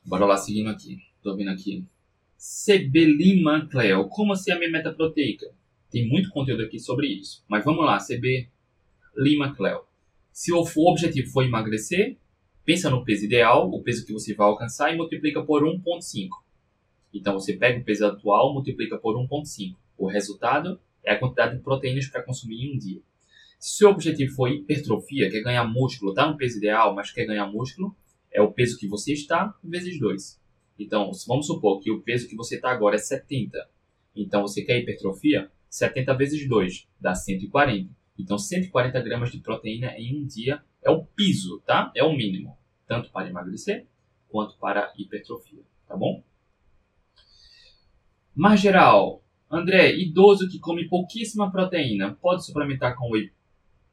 Bora lá, seguindo aqui. Tô vendo aqui. CB Cleo. Como assim a minha meta proteica? Tem muito conteúdo aqui sobre isso. Mas vamos lá, CB Cleo. Se o objetivo for emagrecer, pensa no peso ideal, o peso que você vai alcançar e multiplica por 1.5. Então você pega o peso atual, multiplica por 1.5. O resultado é a quantidade de proteínas para consumir em um dia. Se seu objetivo for hipertrofia, quer ganhar músculo, está no peso ideal, mas quer ganhar músculo, é o peso que você está vezes 2. Então, vamos supor que o peso que você está agora é 70. Então, você quer hipertrofia? 70 vezes 2 dá 140. Então, 140 gramas de proteína em um dia é o piso, tá? É o mínimo. Tanto para emagrecer quanto para hipertrofia, tá bom? Mais geral, André, idoso que come pouquíssima proteína, pode suplementar com whey?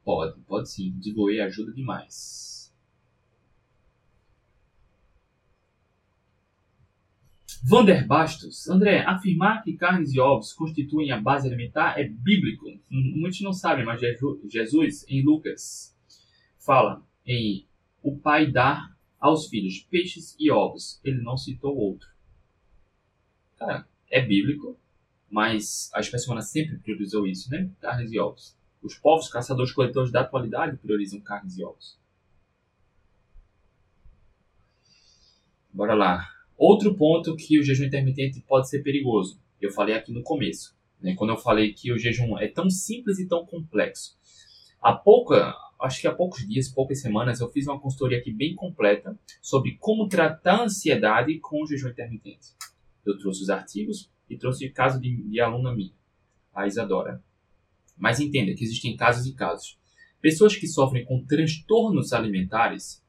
Pode, pode sim. De whey ajuda demais. Vander Bastos, André, afirmar que carnes e ovos constituem a base alimentar é bíblico. Muitos não sabem, mas Jesus, em Lucas, fala em o pai dar aos filhos peixes e ovos. Ele não citou outro. Cara, é bíblico, mas a espécie humana sempre priorizou isso, né? Carnes e ovos. Os povos caçadores-coletores da atualidade priorizam carnes e ovos. Bora lá. Outro ponto que o jejum intermitente pode ser perigoso, eu falei aqui no começo, né, quando eu falei que o jejum é tão simples e tão complexo. Há pouca, acho que há poucos dias, poucas semanas, eu fiz uma consultoria aqui bem completa sobre como tratar a ansiedade com o jejum intermitente. Eu trouxe os artigos e trouxe caso de, de aluna minha, a Isadora. Mas entenda que existem casos e casos. Pessoas que sofrem com transtornos alimentares,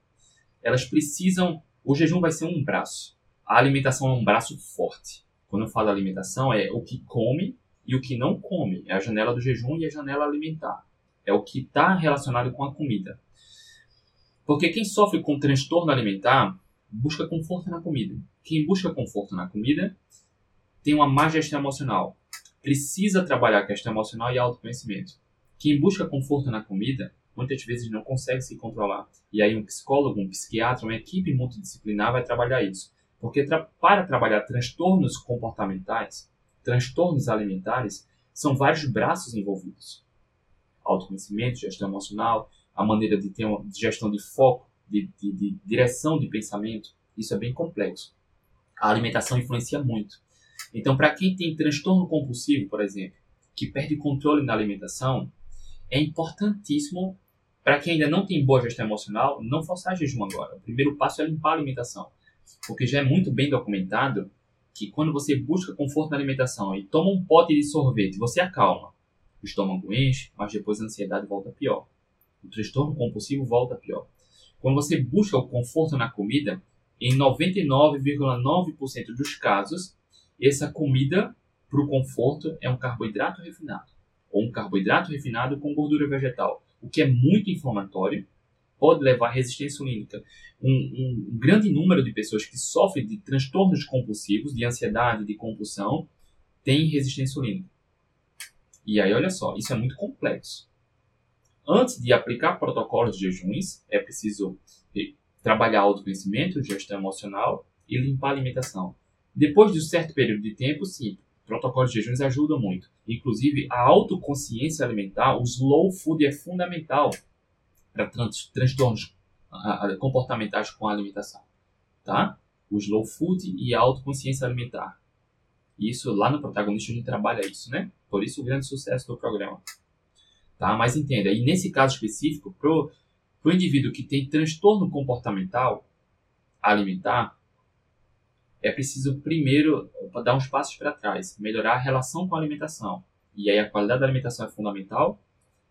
elas precisam. O jejum vai ser um braço a alimentação é um braço forte. Quando eu falo alimentação, é o que come e o que não come. É a janela do jejum e a janela alimentar. É o que está relacionado com a comida. Porque quem sofre com transtorno alimentar busca conforto na comida. Quem busca conforto na comida tem uma má gestão emocional. Precisa trabalhar a questão emocional e autoconhecimento. Quem busca conforto na comida muitas vezes não consegue se controlar. E aí um psicólogo, um psiquiatra, uma equipe multidisciplinar vai trabalhar isso. Porque tra para trabalhar transtornos comportamentais, transtornos alimentares, são vários braços envolvidos. Autoconhecimento, gestão emocional, a maneira de ter uma gestão de foco, de, de, de direção de pensamento, isso é bem complexo. A alimentação influencia muito. Então, para quem tem transtorno compulsivo, por exemplo, que perde controle na alimentação, é importantíssimo, para quem ainda não tem boa gestão emocional, não forçar jejum agora. O primeiro passo é limpar a alimentação. Porque já é muito bem documentado que quando você busca conforto na alimentação e toma um pote de sorvete, você acalma. O estômago enche, mas depois a ansiedade volta pior. O transtorno compulsivo volta pior. quando você busca o conforto na comida, em 99,9% dos casos, essa comida para o conforto é um carboidrato refinado ou um carboidrato refinado com gordura vegetal, o que é muito inflamatório, pode levar à resistência insulínica. Um, um, grande número de pessoas que sofrem de transtornos compulsivos, de ansiedade, de compulsão, tem resistência insulínica. E aí, olha só, isso é muito complexo. Antes de aplicar protocolos de jejuns, é preciso trabalhar autoconhecimento, gestão emocional e limpar a alimentação. Depois de um certo período de tempo, sim, protocolos de jejuns ajudam muito. Inclusive, a autoconsciência alimentar, o slow food é fundamental para trans, transtornos comportamentais com a alimentação. Tá? O slow food e a autoconsciência alimentar. Isso lá no protagonista a gente trabalha isso, né? Por isso o grande sucesso do programa. Tá? Mas entenda, e nesse caso específico, pro para o indivíduo que tem transtorno comportamental alimentar, é preciso primeiro dar uns passos para trás, melhorar a relação com a alimentação. E aí a qualidade da alimentação é fundamental,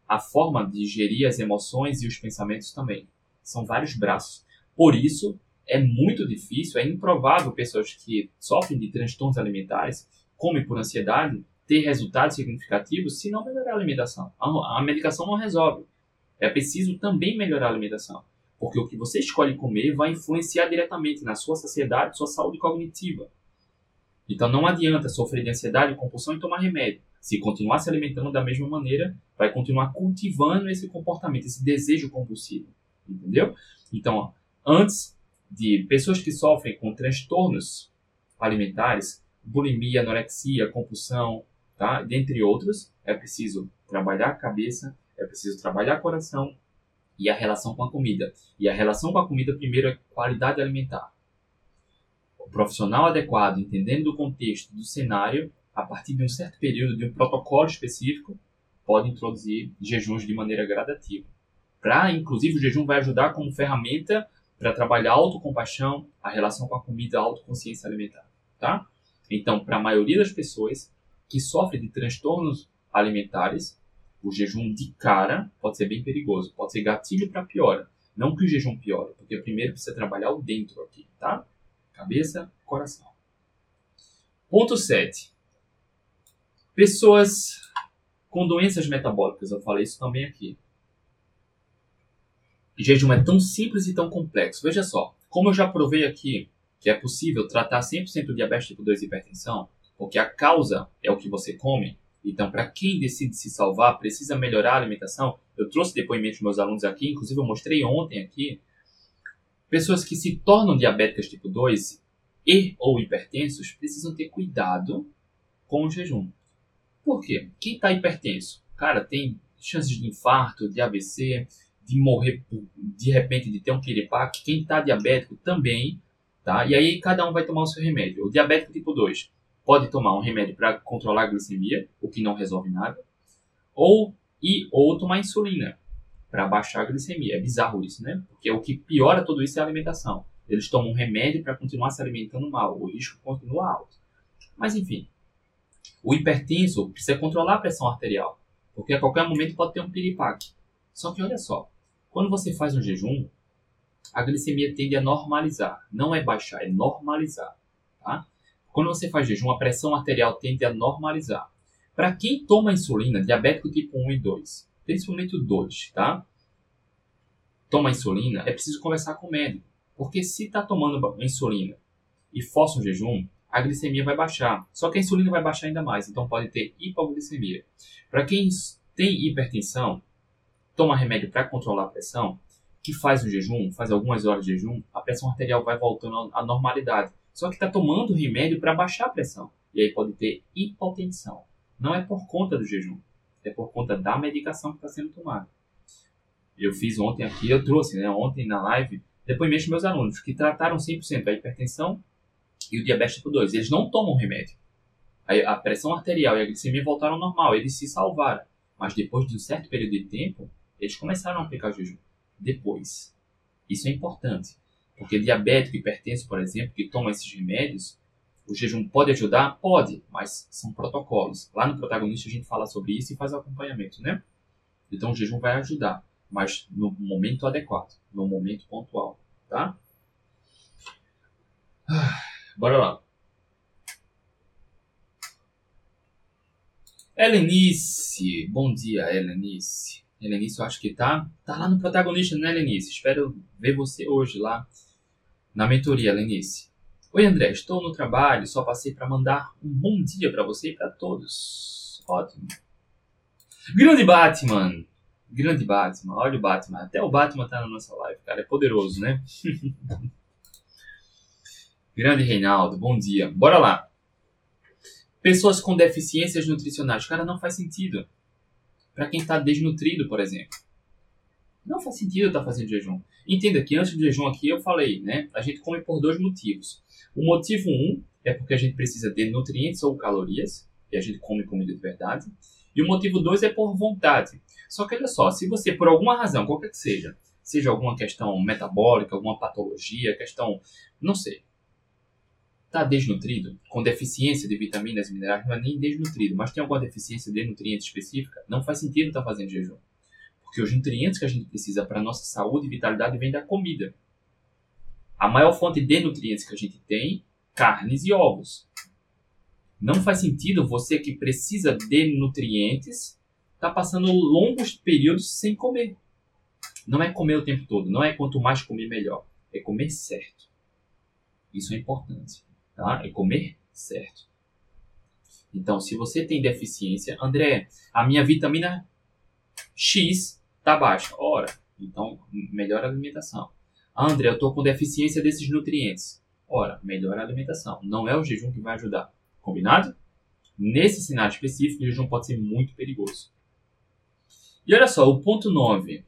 a forma de gerir as emoções e os pensamentos também. São vários braços. Por isso, é muito difícil, é improvável pessoas que sofrem de transtornos alimentares, comem por ansiedade, ter resultados significativos se não melhorar a alimentação. A, medicação não resolve. É preciso também melhorar a alimentação, porque o que você escolhe comer vai influenciar diretamente na sua saciedade, sua saúde cognitiva. Então não adianta sofrer de ansiedade, compulsão e tomar remédio. Se continuar se alimentando da mesma maneira, vai continuar cultivando esse comportamento, esse desejo compulsivo. Entendeu? Então, ó, antes de pessoas que sofrem com transtornos alimentares, bulimia, anorexia, compulsão, tá? dentre outros, é preciso trabalhar a cabeça, é preciso trabalhar o coração e a relação com a comida. E a relação com a comida, primeiro, é qualidade alimentar. O profissional adequado, entendendo do contexto, do cenário, a partir de um certo período, de um protocolo específico, pode introduzir jejuns de maneira gradativa. Para, inclusive, o jejum vai ajudar como ferramenta para trabalhar a autocompaixão, a relação com a comida, a autoconsciência alimentar, tá? Então, para a maioria das pessoas que sofrem de transtornos alimentares, o jejum de cara pode ser bem perigoso, pode ser gatilho para piora. Não que o jejum piore, porque primeiro precisa trabalhar o dentro aqui, tá? Cabeça, coração. Ponto 7. Pessoas com doenças metabólicas, eu falei isso também aqui. Jejum é tão simples e tão complexo. Veja só, como eu já provei aqui que é possível tratar 100% diabetes tipo 2 e hipertensão, porque a causa é o que você come, então, para quem decide se salvar, precisa melhorar a alimentação. Eu trouxe depoimentos dos meus alunos aqui, inclusive eu mostrei ontem aqui. Pessoas que se tornam diabéticas tipo 2 e ou hipertensos precisam ter cuidado com o jejum. Por quê? Quem está hipertenso, cara, tem chances de infarto, de AVC, de morrer de repente de ter um piripaque. Quem está diabético também, tá? E aí cada um vai tomar o seu remédio. O diabético tipo 2 pode tomar um remédio para controlar a glicemia, o que não resolve nada, ou e ou tomar insulina para baixar a glicemia. É bizarro isso, né? Porque o que piora tudo isso é a alimentação. Eles tomam um remédio para continuar se alimentando mal, o risco continua alto. Mas enfim, o hipertenso precisa controlar a pressão arterial, porque a qualquer momento pode ter um piripaque. Só que olha só, quando você faz um jejum, a glicemia tende a normalizar, não é baixar, é normalizar? Quando você faz jejum, a pressão arterial tende a normalizar. Para quem toma insulina, diabético tipo 1 e 2, principalmente o 2, tá? Toma insulina, é preciso conversar com o médico. Porque se está tomando insulina e força um jejum, a glicemia vai baixar. Só que a insulina vai baixar ainda mais, então pode ter hipoglicemia. Para quem tem hipertensão, toma remédio para controlar a pressão, que faz o jejum, faz algumas horas de jejum, a pressão arterial vai voltando à normalidade. Só que está tomando remédio para baixar a pressão. E aí pode ter hipotensão. Não é por conta do jejum, é por conta da medicação que está sendo tomada. Eu fiz ontem aqui, eu trouxe, né, ontem na live, depoimentos dos meus alunos que trataram 100% a hipertensão e o diabetes tipo 2. Eles não tomam remédio. A, pressão arterial e a glicemia voltaram ao normal, eles se salvaram. Mas depois de um certo período de tempo, eles começaram a aplicar o jejum. Depois. Isso é importante. Porque diabético, hipertenso, por exemplo, que toma esses remédios, o jejum pode ajudar? Pode, mas são protocolos. Lá no protagonista a gente fala sobre isso e faz acompanhamento, né? Então o jejum vai ajudar. mas no momento adequado, no momento pontual, tá? Bora lá. Helenice, bom dia, Helenice. Helenice, eu acho que tá, tá lá no protagonista, né, Helenice? Espero ver você hoje lá na mentoria, Helenice. Oi, André, estou no trabalho, só passei para mandar um bom dia para você e para todos. Ótimo. Grande Batman, grande Batman, olha o Batman, até o Batman tá na nossa live, cara, é poderoso, né? grande Reinaldo, bom dia. Bora lá. Pessoas com deficiências nutricionais, cara, não faz sentido para quem está desnutrido, por exemplo. Não faz sentido estar tá fazendo jejum. Entenda que antes do jejum aqui eu falei, né? A gente come por dois motivos. O motivo um é porque a gente precisa de nutrientes ou calorias, e a gente come comida de verdade. E o motivo dois é por vontade. Só que olha só, se você, por alguma razão, qualquer que seja, seja alguma questão metabólica, alguma patologia, questão, não sei, está desnutrido, com deficiência de vitaminas e minerais, não é nem desnutrido, mas tem alguma deficiência de nutrientes específica, não faz sentido estar tá fazendo jejum. Porque os nutrientes que a gente precisa para a nossa saúde e vitalidade vêm da comida. A maior fonte de nutrientes que a gente tem, carnes e ovos. Não faz sentido você que precisa de nutrientes estar tá passando longos períodos sem comer. Não é comer o tempo todo, não é quanto mais comer melhor, é comer certo. Isso é importante tá? É comer certo. Então, se você tem deficiência, André, a minha vitamina X está baixa. Ora, então melhora a alimentação. André, eu estou com deficiência desses nutrientes. Ora, melhora a alimentação. Não é o jejum que vai ajudar. Combinado? Nesse cenário específico, o jejum pode ser muito perigoso. E olha só, o ponto 9.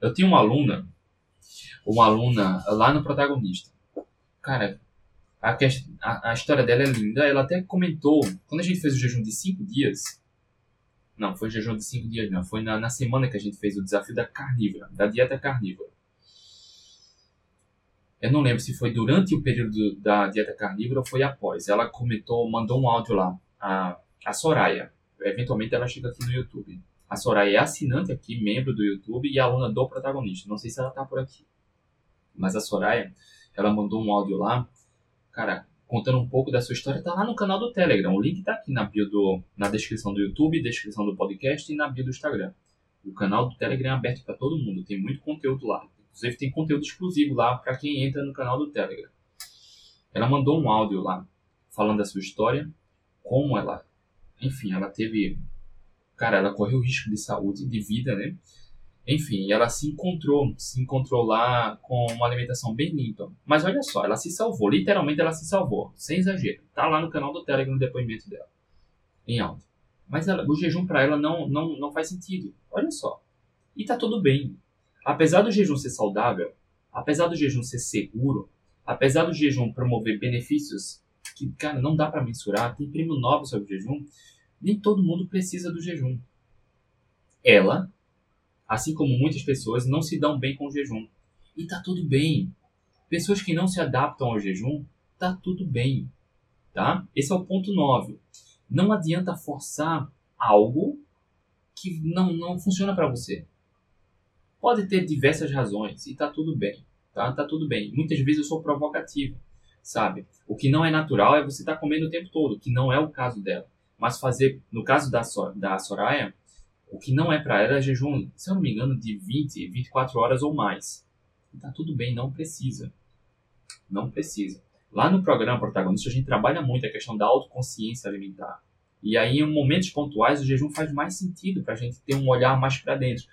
Eu tenho uma aluna, uma aluna lá no protagonista. Cara, a, a, a, história dela é linda. Ela até comentou, quando a gente fez o jejum de 5 dias. Não, foi jejum de 5 dias, não. Foi na, na semana que a gente fez o desafio da carnívora, da dieta carnívora. Eu não lembro se foi durante o período da dieta carnívora ou foi após. Ela comentou, mandou um áudio lá. A, a Soraya. Eventualmente ela chega aqui no YouTube. A Soraya é assinante aqui, membro do YouTube e aluna do protagonista. Não sei se ela tá por aqui. Mas a Soraya, ela mandou um áudio lá cara, contando um pouco da sua história, tá lá no canal do Telegram. O link tá aqui na bio do, na descrição do YouTube, descrição do podcast e na bio do Instagram. O canal do Telegram é aberto para todo mundo, tem muito conteúdo lá. Inclusive tem conteúdo exclusivo lá para quem entra no canal do Telegram. Ela mandou um áudio lá falando da sua história, como ela, enfim, ela teve, cara, ela correu risco de saúde, de vida, né? Enfim, ela se encontrou, se encontrou lá com uma alimentação bem limpa. Mas olha só, ela se salvou, literalmente ela se salvou, sem exagero. Tá lá no canal do Telegram o depoimento dela, em áudio. Mas ela, o jejum para ela não, não, não faz sentido. Olha só. E tá tudo bem. Apesar do jejum ser saudável, apesar do jejum ser seguro, apesar do jejum promover benefícios que, cara, não dá para mensurar, tem prêmio Nobel sobre o jejum, nem todo mundo precisa do jejum. Ela assim como muitas pessoas, não se dão bem com o jejum. E tá tudo bem. Pessoas que não se adaptam ao jejum, tá tudo bem. Tá? Esse é o ponto 9. Não adianta forçar algo que não, não funciona para você. Pode ter diversas razões e tá tudo bem. Tá? tá tudo bem. Muitas vezes eu sou provocativo, sabe? O que não é natural é você estar tá comendo o tempo todo, que não é o caso dela. Mas fazer, no caso da, da Soraya, o que não é para ela é jejum, se eu não me engano, de 20, 24 horas ou mais. E tá tudo bem, não precisa. Não precisa. Lá no programa Protagonista, a gente trabalha muito a questão da autoconsciência alimentar. E aí, em momentos pontuais, o jejum faz mais sentido para a gente ter um olhar mais para dentro.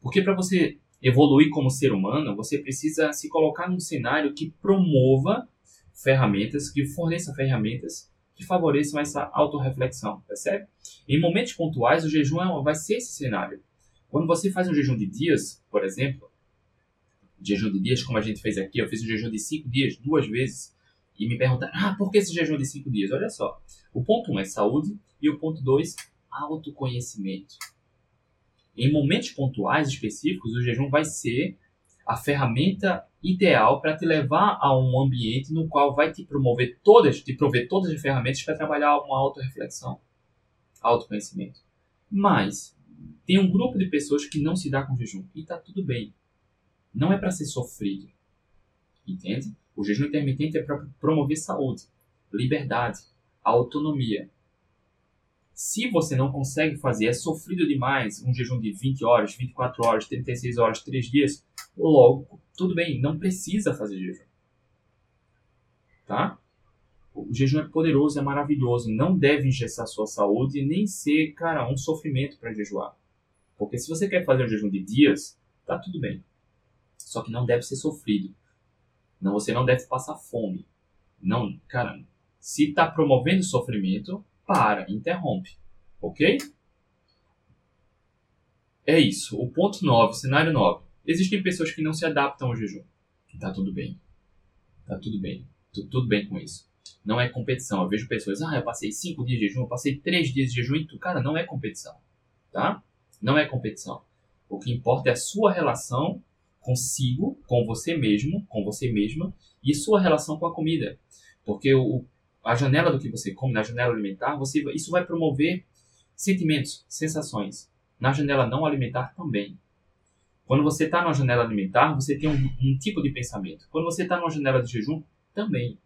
Porque para você evoluir como ser humano, você precisa se colocar num cenário que promova ferramentas, que forneça ferramentas que favoreçam essa autorreflexão, percebe? Em momentos pontuais, o jejum é vai ser esse cenário. Quando você faz um jejum de dias, por exemplo, jejum de dias, como a gente fez aqui, eu fiz um jejum de cinco dias duas vezes, e me perguntaram, ah, por que esse jejum de cinco dias? Olha só, o ponto um é saúde, e o ponto dois, autoconhecimento. Em momentos pontuais específicos, o jejum vai ser a ferramenta ideal para te levar a um ambiente no qual vai te promover todas, te prover todas as ferramentas para trabalhar uma autorreflexão, autoconhecimento. Mas Tem um grupo de pessoas que não se dá com jejum e tá tudo bem. Não é para ser sofrido. Entende? O jejum intermitente é para promover saúde, liberdade, autonomia. Se você não consegue fazer, é sofrido demais um jejum de 20 horas, 24 horas, 36 horas, 3 dias, logo, tudo bem, não precisa fazer jejum. Tá? O jejum é poderoso, é maravilhoso, não deve engessar sua saúde nem ser, cara, um sofrimento para jejuar. Porque se você quer fazer um jejum de dias, tá tudo bem. Só que não deve ser sofrido. Não, você não deve passar fome. Não, cara, se está promovendo sofrimento, para, interrompe. Ok? É isso. O ponto 9, cenário 9. Existem pessoas que não se adaptam ao jejum. Tá tudo bem. Tá tudo bem. Tudo bem com isso. Não é competição. Eu vejo pessoas, ah, eu passei 5 dias de jejum, eu passei 3 dias de jejum e tu, cara, não é competição. Tá? Não é competição. O que importa é a sua relação consigo, com você mesmo, com você mesma e sua relação com a comida. Porque o, a janela do que você come, na janela alimentar, você, isso vai promover sentimentos, sensações. Na janela não alimentar também. Quando você está na janela alimentar, você tem um, um, tipo de pensamento. Quando você está numa janela de jejum, também.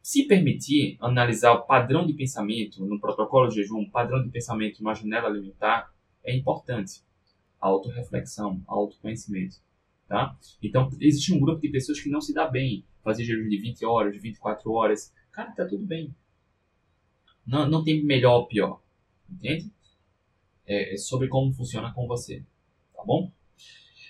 Se permitir analisar o padrão de pensamento no protocolo de jejum, padrão de pensamento numa janela alimentar, é importante. Autoreflexão, autoconhecimento. Tá? Então, existe um grupo de pessoas que não se dá bem fazer jejum de 20 horas, de 24 horas. Cara, tá tudo bem. Não, não tem melhor ou pior. Entende? É, é sobre como funciona com você. Tá bom?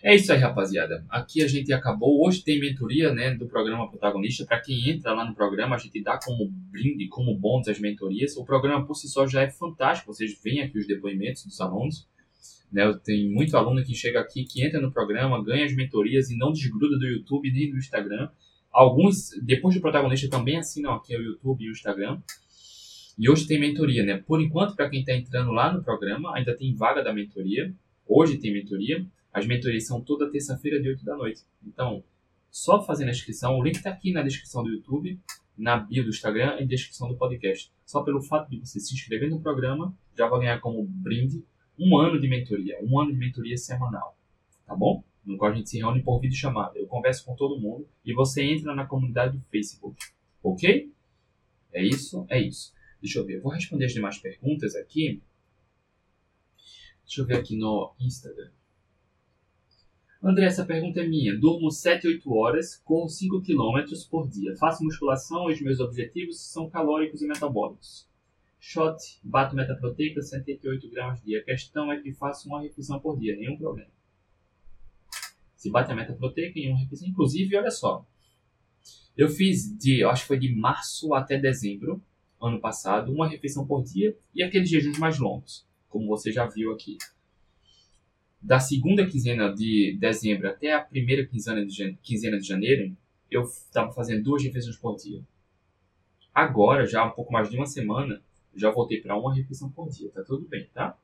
É isso aí, rapaziada. Aqui a gente acabou. Hoje tem mentoria né, do programa Protagonista. Para quem entra lá no programa, a gente dá como brinde, como bônus as mentorias. O programa por si só já é fantástico. Vocês veem aqui os depoimentos dos alunos. Né, tem muito aluno que chega aqui, que entra no programa, ganha as mentorias e não desgruda do YouTube nem do Instagram. Alguns, depois do protagonista, também assinam aqui o YouTube e o Instagram. E hoje tem mentoria, né? Por enquanto, para quem está entrando lá no programa, ainda tem vaga da mentoria. Hoje tem mentoria. As mentorias são toda terça-feira, de 8 da noite. Então, só fazendo a inscrição. O link está aqui na descrição do YouTube, na bio do Instagram e na descrição do podcast. Só pelo fato de você se inscrever no programa, já vai ganhar como brinde um ano de mentoria. Um ano de mentoria semanal. Tá bom? No qual a gente se reúne por vídeo chamada. Eu converso com todo mundo e você entra na comunidade do Facebook. Ok? É isso? É isso. Deixa eu ver. Eu vou responder as demais perguntas aqui. Deixa eu ver aqui no Instagram. André, essa pergunta é minha. Durmo 7, 8 horas, corro 5 km por dia. Faço musculação e os meus objetivos são calóricos e metabólicos. Shot, bato metaproteica, 78 gramas dia. A questão é que faço uma refeição por dia, nenhum problema se bate a meta proteica em uma refeição. Inclusive, olha só, eu fiz de, eu acho que foi de março até dezembro, ano passado, uma refeição por dia e aqueles jejuns mais longos, como você já viu aqui. Da segunda quinzena de dezembro até a primeira quinzena de, quinzena de janeiro, eu estava fazendo duas refeições por dia. Agora, já há um pouco mais de uma semana, já voltei para uma refeição por dia. Tá tudo bem, tá?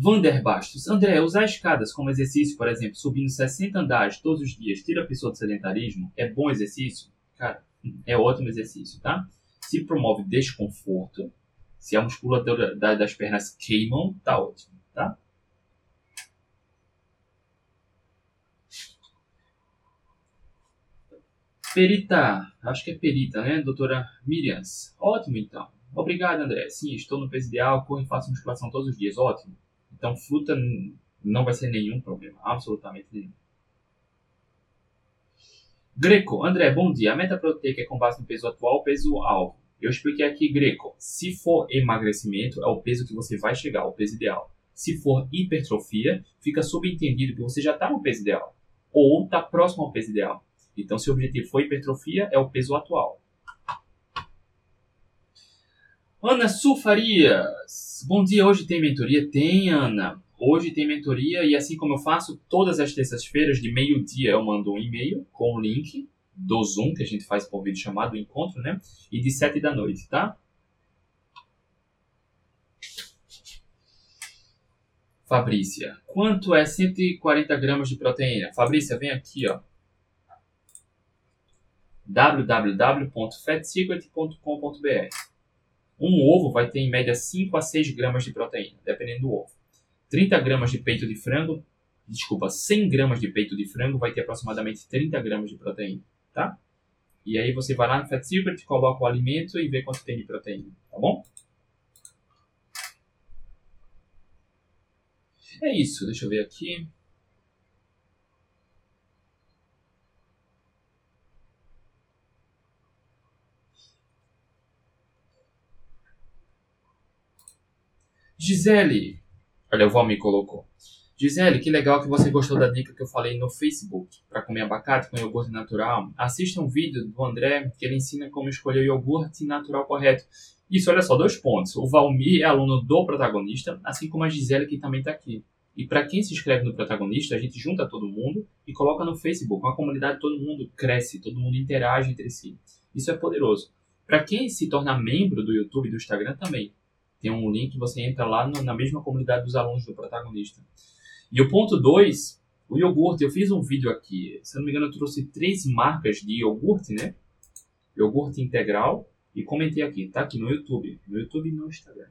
Vander Bastos. André, usar escadas como exercício, por exemplo, subindo 60 andares todos os dias, tira a pessoa do sedentarismo? É bom exercício? Cara, é ótimo exercício, tá? Se promove desconforto, se a musculatura das pernas queimam, tá ótimo, tá? Perita, acho que é perita, né, doutora Miriam? Ótimo, então. Obrigado, André. Sim, estou no peso ideal, corro e faço musculação todos os dias. Ótimo. Então, fruta não vai ser nenhum problema, absolutamente nenhum. Greco, André, bom dia. A meta proteica é com base no peso atual peso alvo? Eu expliquei aqui, Greco. Se for emagrecimento, é o peso que você vai chegar, o peso ideal. Se for hipertrofia, fica subentendido que você já está no peso ideal. Ou está próximo ao peso ideal. Então, se o objetivo for hipertrofia, é o peso atual. Ana Sulfarias. Bom dia, hoje tem mentoria? Tem, Ana. Hoje tem mentoria e assim como eu faço todas as terças-feiras de meio-dia eu mando um e-mail com o link do Zoom que a gente faz por vídeo chamado encontro, né? E de sete da noite, tá? Fabrícia, quanto é 140 gramas de proteína? Fabrícia, vem aqui, ó www.fatsecret.com.br Um ovo vai ter em média 5 a 6 gramas de proteína, dependendo do ovo. 30 gramas de peito de frango, desculpa, 100 gramas de peito de frango vai ter aproximadamente 30 gramas de proteína, tá? E aí você vai lá no Fat Secret, coloca o alimento e vê quanto tem de proteína, tá bom? É isso, deixa eu ver aqui. Gisele, olha, o Valmir colocou. Gisele, que legal que você gostou da dica que eu falei no Facebook para comer abacate com iogurte natural. Assista um vídeo do André que ele ensina como escolher o iogurte natural correto. Isso, olha só, dois pontos. O Valmir é aluno do protagonista, assim como a Gisele que também está aqui. E para quem se inscreve no protagonista, a gente junta todo mundo e coloca no Facebook. Uma comunidade, todo mundo cresce, todo mundo interage entre si. Isso é poderoso. Para quem se torna membro do YouTube e do Instagram também. Tem um link, você entra lá no, na mesma comunidade dos alunos do protagonista. E o ponto 2, o iogurte. Eu fiz um vídeo aqui, se não me engano, eu trouxe três marcas de iogurte, né? Iogurte integral. E comentei aqui, tá aqui no YouTube. No YouTube e no Instagram.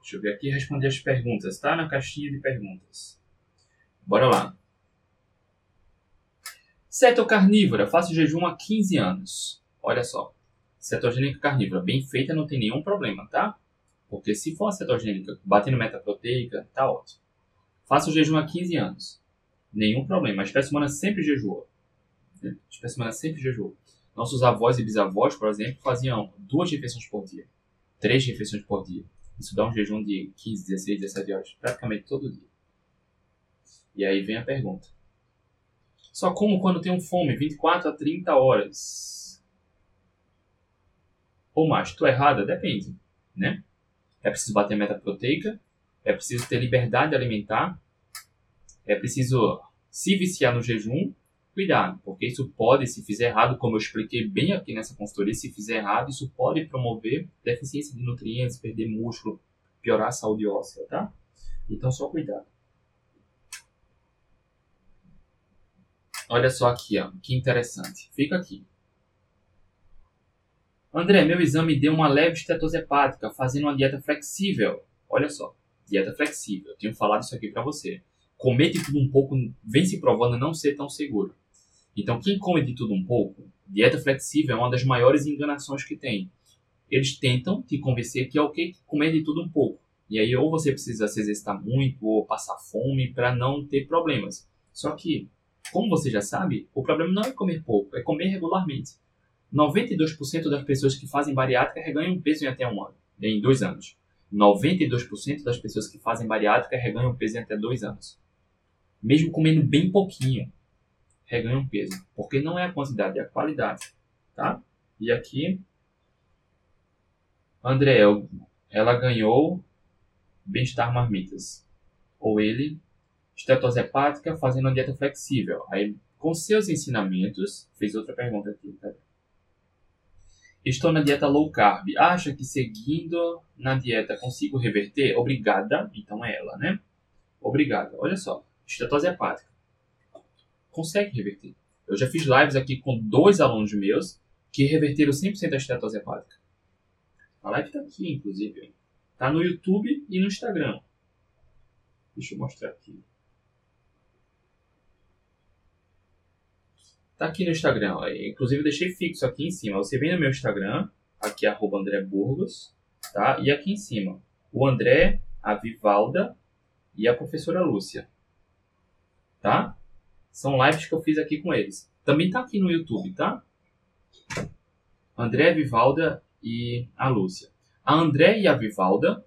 Deixa eu ver aqui responder as perguntas, tá? Na caixinha de perguntas. Bora lá. Ceto carnívora, faço jejum há 15 anos. Olha só. Cetogênica carnívora, bem feita, não tem nenhum problema, tá? Porque se for uma cetogênica batendo meta proteica, tá ótimo. Faço jejum há 15 anos. Nenhum problema. A espécie humana sempre jejuou. A espécie humana sempre jejuou. Nossos avós e bisavós, por exemplo, faziam duas refeições por dia. Três refeições por dia. Isso dá um jejum de 15, 16, 17 horas. Praticamente todo dia. E aí vem a pergunta. Só como quando tenho fome, 24 a 30 horas. Ou mais, estou errada? Depende, né? É preciso bater a meta proteica, é preciso ter liberdade alimentar, é preciso se viciar no jejum, cuidado, porque isso pode, se fizer errado, como eu expliquei bem aqui nessa consultoria, se fizer errado, isso pode promover deficiência de nutrientes, perder músculo, piorar a saúde óssea, tá? Então, só cuidado. Olha só aqui, ó, que interessante. Fica aqui. André, meu exame deu uma leve estetose hepática, fazendo uma dieta flexível. Olha só, dieta flexível. Eu tenho falado isso aqui para você. Comer de tudo um pouco vem se provando não ser tão seguro. Então, quem come de tudo um pouco, dieta flexível é uma das maiores enganações que tem. Eles tentam te convencer que é ok comer de tudo um pouco. E aí, ou você precisa se exercitar muito, ou passar fome para não ter problemas. Só que, como você já sabe, o problema não é comer pouco, é comer regularmente. 92% das pessoas que fazem bariátrica reganham peso em até um ano, em dois anos. 92% das pessoas que fazem bariátrica reganham peso em até dois anos. Mesmo comendo bem pouquinho, reganham peso. Porque não é a quantidade, é a qualidade. Tá? E aqui, André, ela ganhou bem-estar marmitas. Ou ele, estetose hepática, fazendo uma dieta flexível. Aí, com seus ensinamentos, fez outra pergunta aqui. Tá? Estou na dieta low carb. Acha que seguindo na dieta consigo reverter? Obrigada. Então é ela, né? Obrigada. Olha só. Estetose hepática. Consegue reverter. Eu já fiz lives aqui com dois alunos meus que reverteram 100% a estetose hepática. A live está aqui, inclusive. Está no YouTube e no Instagram. Deixa eu mostrar aqui. Tá aqui no Instagram. Inclusive, eu deixei fixo aqui em cima. Você vem no meu Instagram, aqui, André Burgos, tá? E aqui em cima, o André, a Vivalda e a professora Lúcia. Tá? São lives que eu fiz aqui com eles. Também tá aqui no YouTube, tá? André, Vivalda e a Lúcia. A André e a Vivalda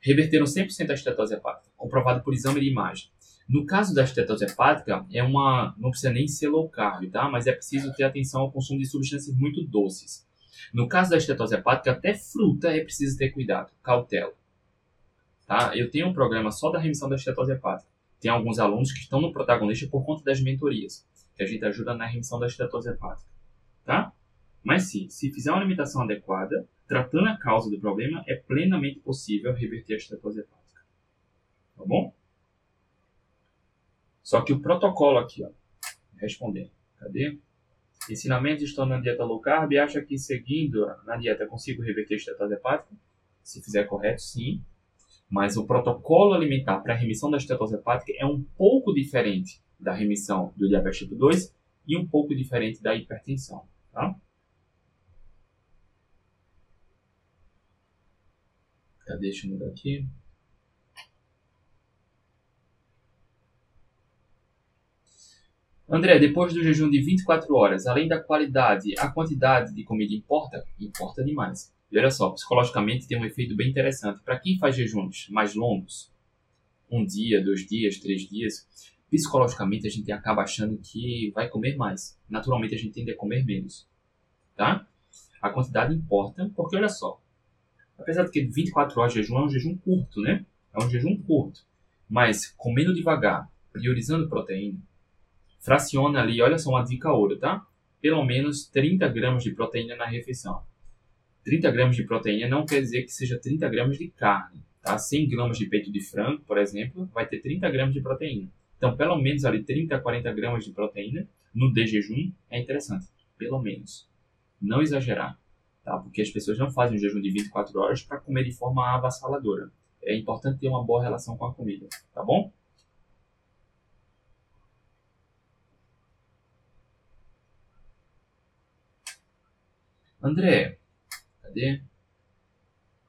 reverteram 100% a estetose hepática, comprovado por exame de imagem. No caso da estetose hepática, é uma, não precisa nem ser low carb, tá? Mas é preciso ter atenção ao consumo de substâncias muito doces. No caso da estetose hepática, até fruta é preciso ter cuidado, cautela. Tá? Eu tenho um programa só da remissão da estetose hepática. Tem alguns alunos que estão no protagonista por conta das mentorias, que a gente ajuda na remissão da estetose hepática. Tá? Mas sim, se fizer uma alimentação adequada, tratando a causa do problema, é plenamente possível reverter a estetose hepática. Tá bom? Só que o protocolo aqui, ó, respondendo, cadê? Ensinamentos estão na dieta low carb e acha que seguindo na dieta consigo reverter estetose hepática? Se fizer correto, sim. Mas o protocolo alimentar para a remissão da estetose hepática é um pouco diferente da remissão do diabetes tipo 2 e um pouco diferente da hipertensão. Tá? Deixa eu mudar aqui. André, depois do jejum de 24 horas, além da qualidade, a quantidade de comida importa? Importa demais. E olha só, psicologicamente tem um efeito bem interessante. Para quem faz jejuns mais longos, um dia, dois dias, três dias, psicologicamente a gente acaba achando que vai comer mais. Naturalmente a gente tende a comer menos. Tá? A quantidade importa, porque olha só, apesar de que 24 horas de jejum é um jejum curto, né? É um jejum curto. Mas comendo devagar, priorizando proteína, fraciona ali, olha só uma dica ouro, tá? Pelo menos 30 gramas de proteína na refeição. 30 gramas de proteína não quer dizer que seja 30 gramas de carne, tá? 100 gramas de peito de frango, por exemplo, vai ter 30 gramas de proteína. Então, pelo menos ali 30 a 40 gramas de proteína no de jejum é interessante. Pelo menos. Não exagerar, tá? Porque as pessoas não fazem um jejum de 24 horas para comer de forma avassaladora. É importante ter uma boa relação com a comida, tá bom? André, cadê?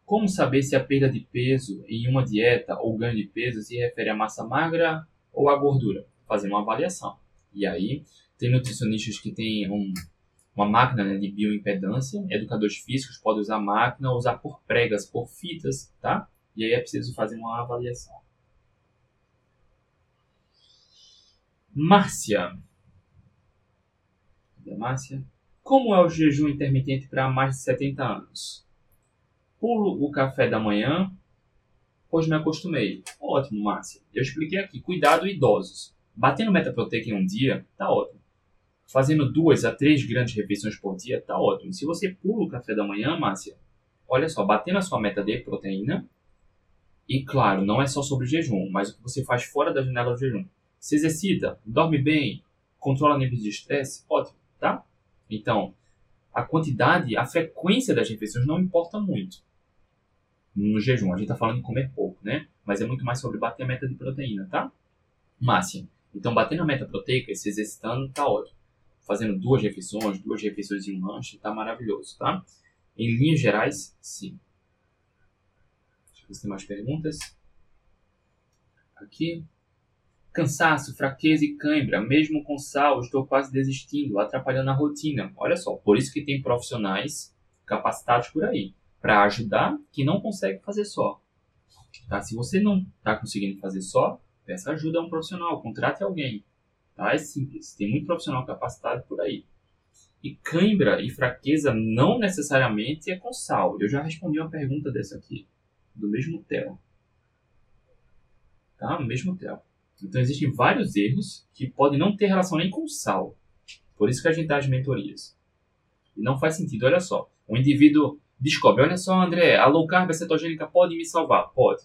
Como saber se a perda de peso em uma dieta ou ganho de peso se refere à massa magra ou à gordura? Fazer uma avaliação. E aí, tem nutricionistas que têm um, uma máquina né, de bioimpedância, educadores físicos podem usar máquina, usar por pregas, por fitas, tá? E aí é preciso fazer uma avaliação. Márcia. Cadê a Márcia? Como é o jejum intermitente para mais de 70 anos? Pulo o café da manhã, pois me acostumei. Ótimo, Márcia. Eu expliquei aqui. Cuidado, idosos. Batendo meta proteica em um dia, tá ótimo. Fazendo duas a três grandes refeições por dia, tá ótimo. Se você pula o café da manhã, Márcia, olha só, batendo a sua meta de proteína, e claro, não é só sobre jejum, mas o que você faz fora da janela do jejum. Se exercita, dorme bem, controla níveis de estresse, ótimo, tá? Então, a quantidade, a frequência das refeições não importa muito no jejum. A gente está falando de comer pouco, né? Mas é muito mais sobre bater a meta de proteína, tá? Máximo. Então, batendo a meta proteica e se exercitando, tá ótimo. Fazendo duas refeições, duas refeições e um lanche, tá maravilhoso, tá? Em linhas gerais, sim. Deixa eu ver se tem mais perguntas. Aqui. Cansaço, fraqueza e cãibra, mesmo com sal, estou quase desistindo, atrapalhando a rotina. Olha só, por isso que tem profissionais capacitados por aí para ajudar que não consegue fazer só. Tá? Se você não está conseguindo fazer só, peça ajuda a um profissional, contrate alguém. Tá? É simples, tem muito profissional capacitado por aí. E cãibra e fraqueza não necessariamente é com sal. Eu já respondi uma pergunta dessa aqui, do mesmo Theo. Tá? No mesmo Theo. Então existem vários erros que podem não ter relação nem com sal. Por isso que a gente dá as mentorias. E não faz sentido, olha só. O indivíduo descobre, olha só André, a low carb a cetogênica pode me salvar? Pode.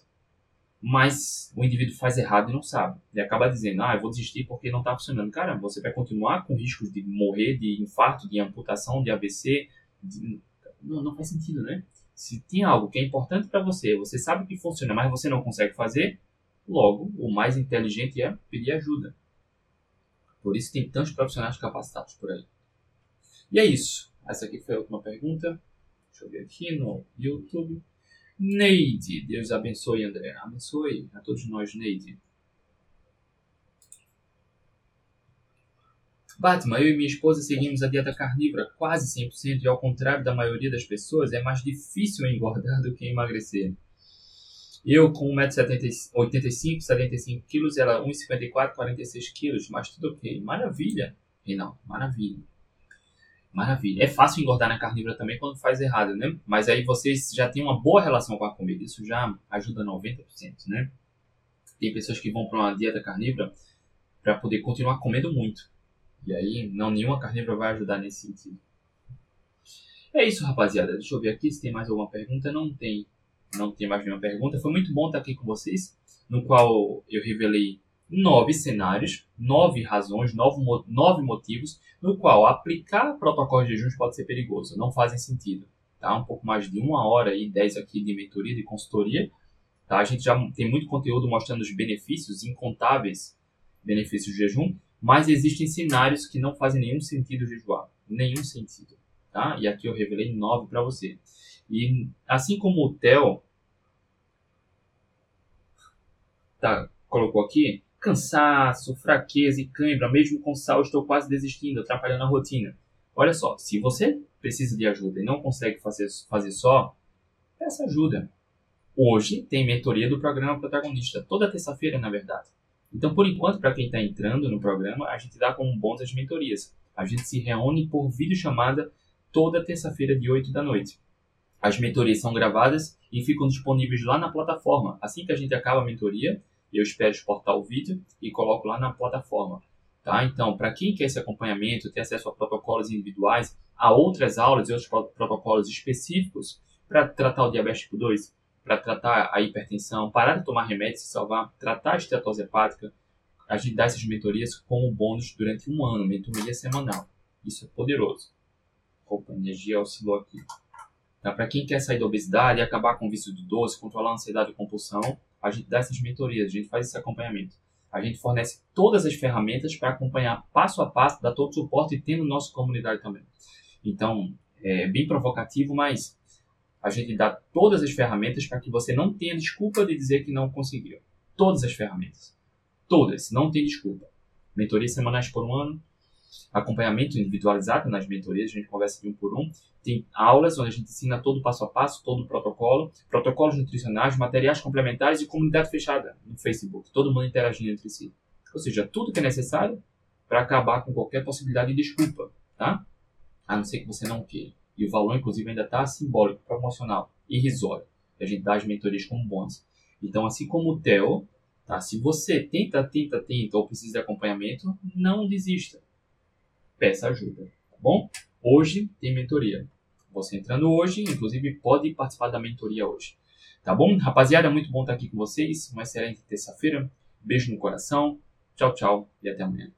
Mas o indivíduo faz errado e não sabe. E acaba dizendo, ah, eu vou desistir porque não está funcionando. Cara, você vai continuar com riscos de morrer, de infarto, de amputação, de AVC. De... Não, não faz sentido, né? Se tem algo que é importante para você, você sabe que funciona, mas você não consegue fazer, Logo, o mais inteligente é pedir ajuda. Por isso tem tantos profissionais capacitados por aí. E é isso. Essa aqui foi a última pergunta. Deixa eu ver aqui no YouTube. Neide, Deus abençoe, André. Abençoe a todos nós, Neide. Batman, eu e minha esposa seguimos a dieta carnívora quase 100% e ao contrário da maioria das pessoas, é mais difícil engordar do que emagrecer. Eu com 1,85m, 75 kg, ela 1,54 46 kg, mas tudo ok. Maravilha, Reinaldo, maravilha. Maravilha. É fácil engordar na carnívora também quando faz errado, né? Mas aí vocês já têm uma boa relação com a comida, isso já ajuda 90%, né? Tem pessoas que vão para uma dieta carnívora para poder continuar comendo muito. E aí, não nenhuma carnívora vai ajudar nesse sentido. É isso, rapaziada. Deixa eu ver aqui se tem mais alguma pergunta. Não tem não tem mais nenhuma pergunta. Foi muito bom estar aqui com vocês, no qual eu revelei nove cenários, nove razões, nove, nove motivos no qual aplicar protocolo de jejum pode ser perigoso, não fazem sentido. Tá? Um pouco mais de uma hora e dez aqui de mentoria, de consultoria. Tá? A gente já tem muito conteúdo mostrando os benefícios, incontáveis benefícios do jejum, mas existem cenários que não fazem nenhum sentido jejuar. Nenhum sentido. Tá? E aqui eu revelei nove para você. E assim como o Theo tá, colocou aqui, cansaço, fraqueza e cãibra, mesmo com sal, estou quase desistindo, atrapalhando a rotina. Olha só, se você precisa de ajuda e não consegue fazer, fazer só, peça ajuda. Hoje tem mentoria do programa Protagonista, toda terça-feira, na verdade. Então, por enquanto, para quem está entrando no programa, a gente dá como bônus as mentorias. A gente se reúne por videochamada toda terça-feira de 8 da noite. As mentorias são gravadas e ficam disponíveis lá na plataforma. Assim que a gente acaba a mentoria, eu espero exportar o vídeo e coloco lá na plataforma. Tá? Então, para quem quer esse acompanhamento, ter acesso a protocolos individuais, a outras aulas e outros protocolos específicos para tratar o diabetes tipo 2, para tratar a hipertensão, parar de tomar remédio, se salvar, tratar a esteatose hepática, a gente dá essas mentorias como bônus durante um ano, mentoria semanal. Isso é poderoso. Opa, energia oscilou aqui. Tá? Para quem quer sair da obesidade, acabar com o vício do doce, controlar a ansiedade e compulsão, a gente dá essas mentorias, a gente faz esse acompanhamento. A gente fornece todas as ferramentas para acompanhar passo a passo, dar todo o suporte e tem no nosso comunidade também. Então, é bem provocativo, mas a gente dá todas as ferramentas para que você não tenha desculpa de dizer que não conseguiu. Todas as ferramentas. Todas, não tem desculpa. Mentorias semanais por um ano, acompanhamento individualizado nas mentorias, a gente conversa de um por um. Tem aulas onde a gente ensina todo o passo a passo, todo o protocolo, protocolos nutricionais, materiais complementares e comunidade fechada no Facebook, todo mundo interagindo entre si. Ou seja, tudo que é necessário para acabar com qualquer possibilidade de desculpa, tá? A não ser que você não queira. E o valor, inclusive, ainda está simbólico, promocional, irrisório. A gente dá as mentorias como bônus. Então, assim como o Theo, tá? se você tenta, tenta, tenta ou precisa de acompanhamento, não desista peça ajuda, tá bom? Hoje tem mentoria. Você entrando hoje, inclusive, pode participar da mentoria hoje. Tá bom? Rapaziada, muito bom estar aqui com vocês. Uma excelente terça-feira. Beijo no coração. Tchau, tchau e até amanhã.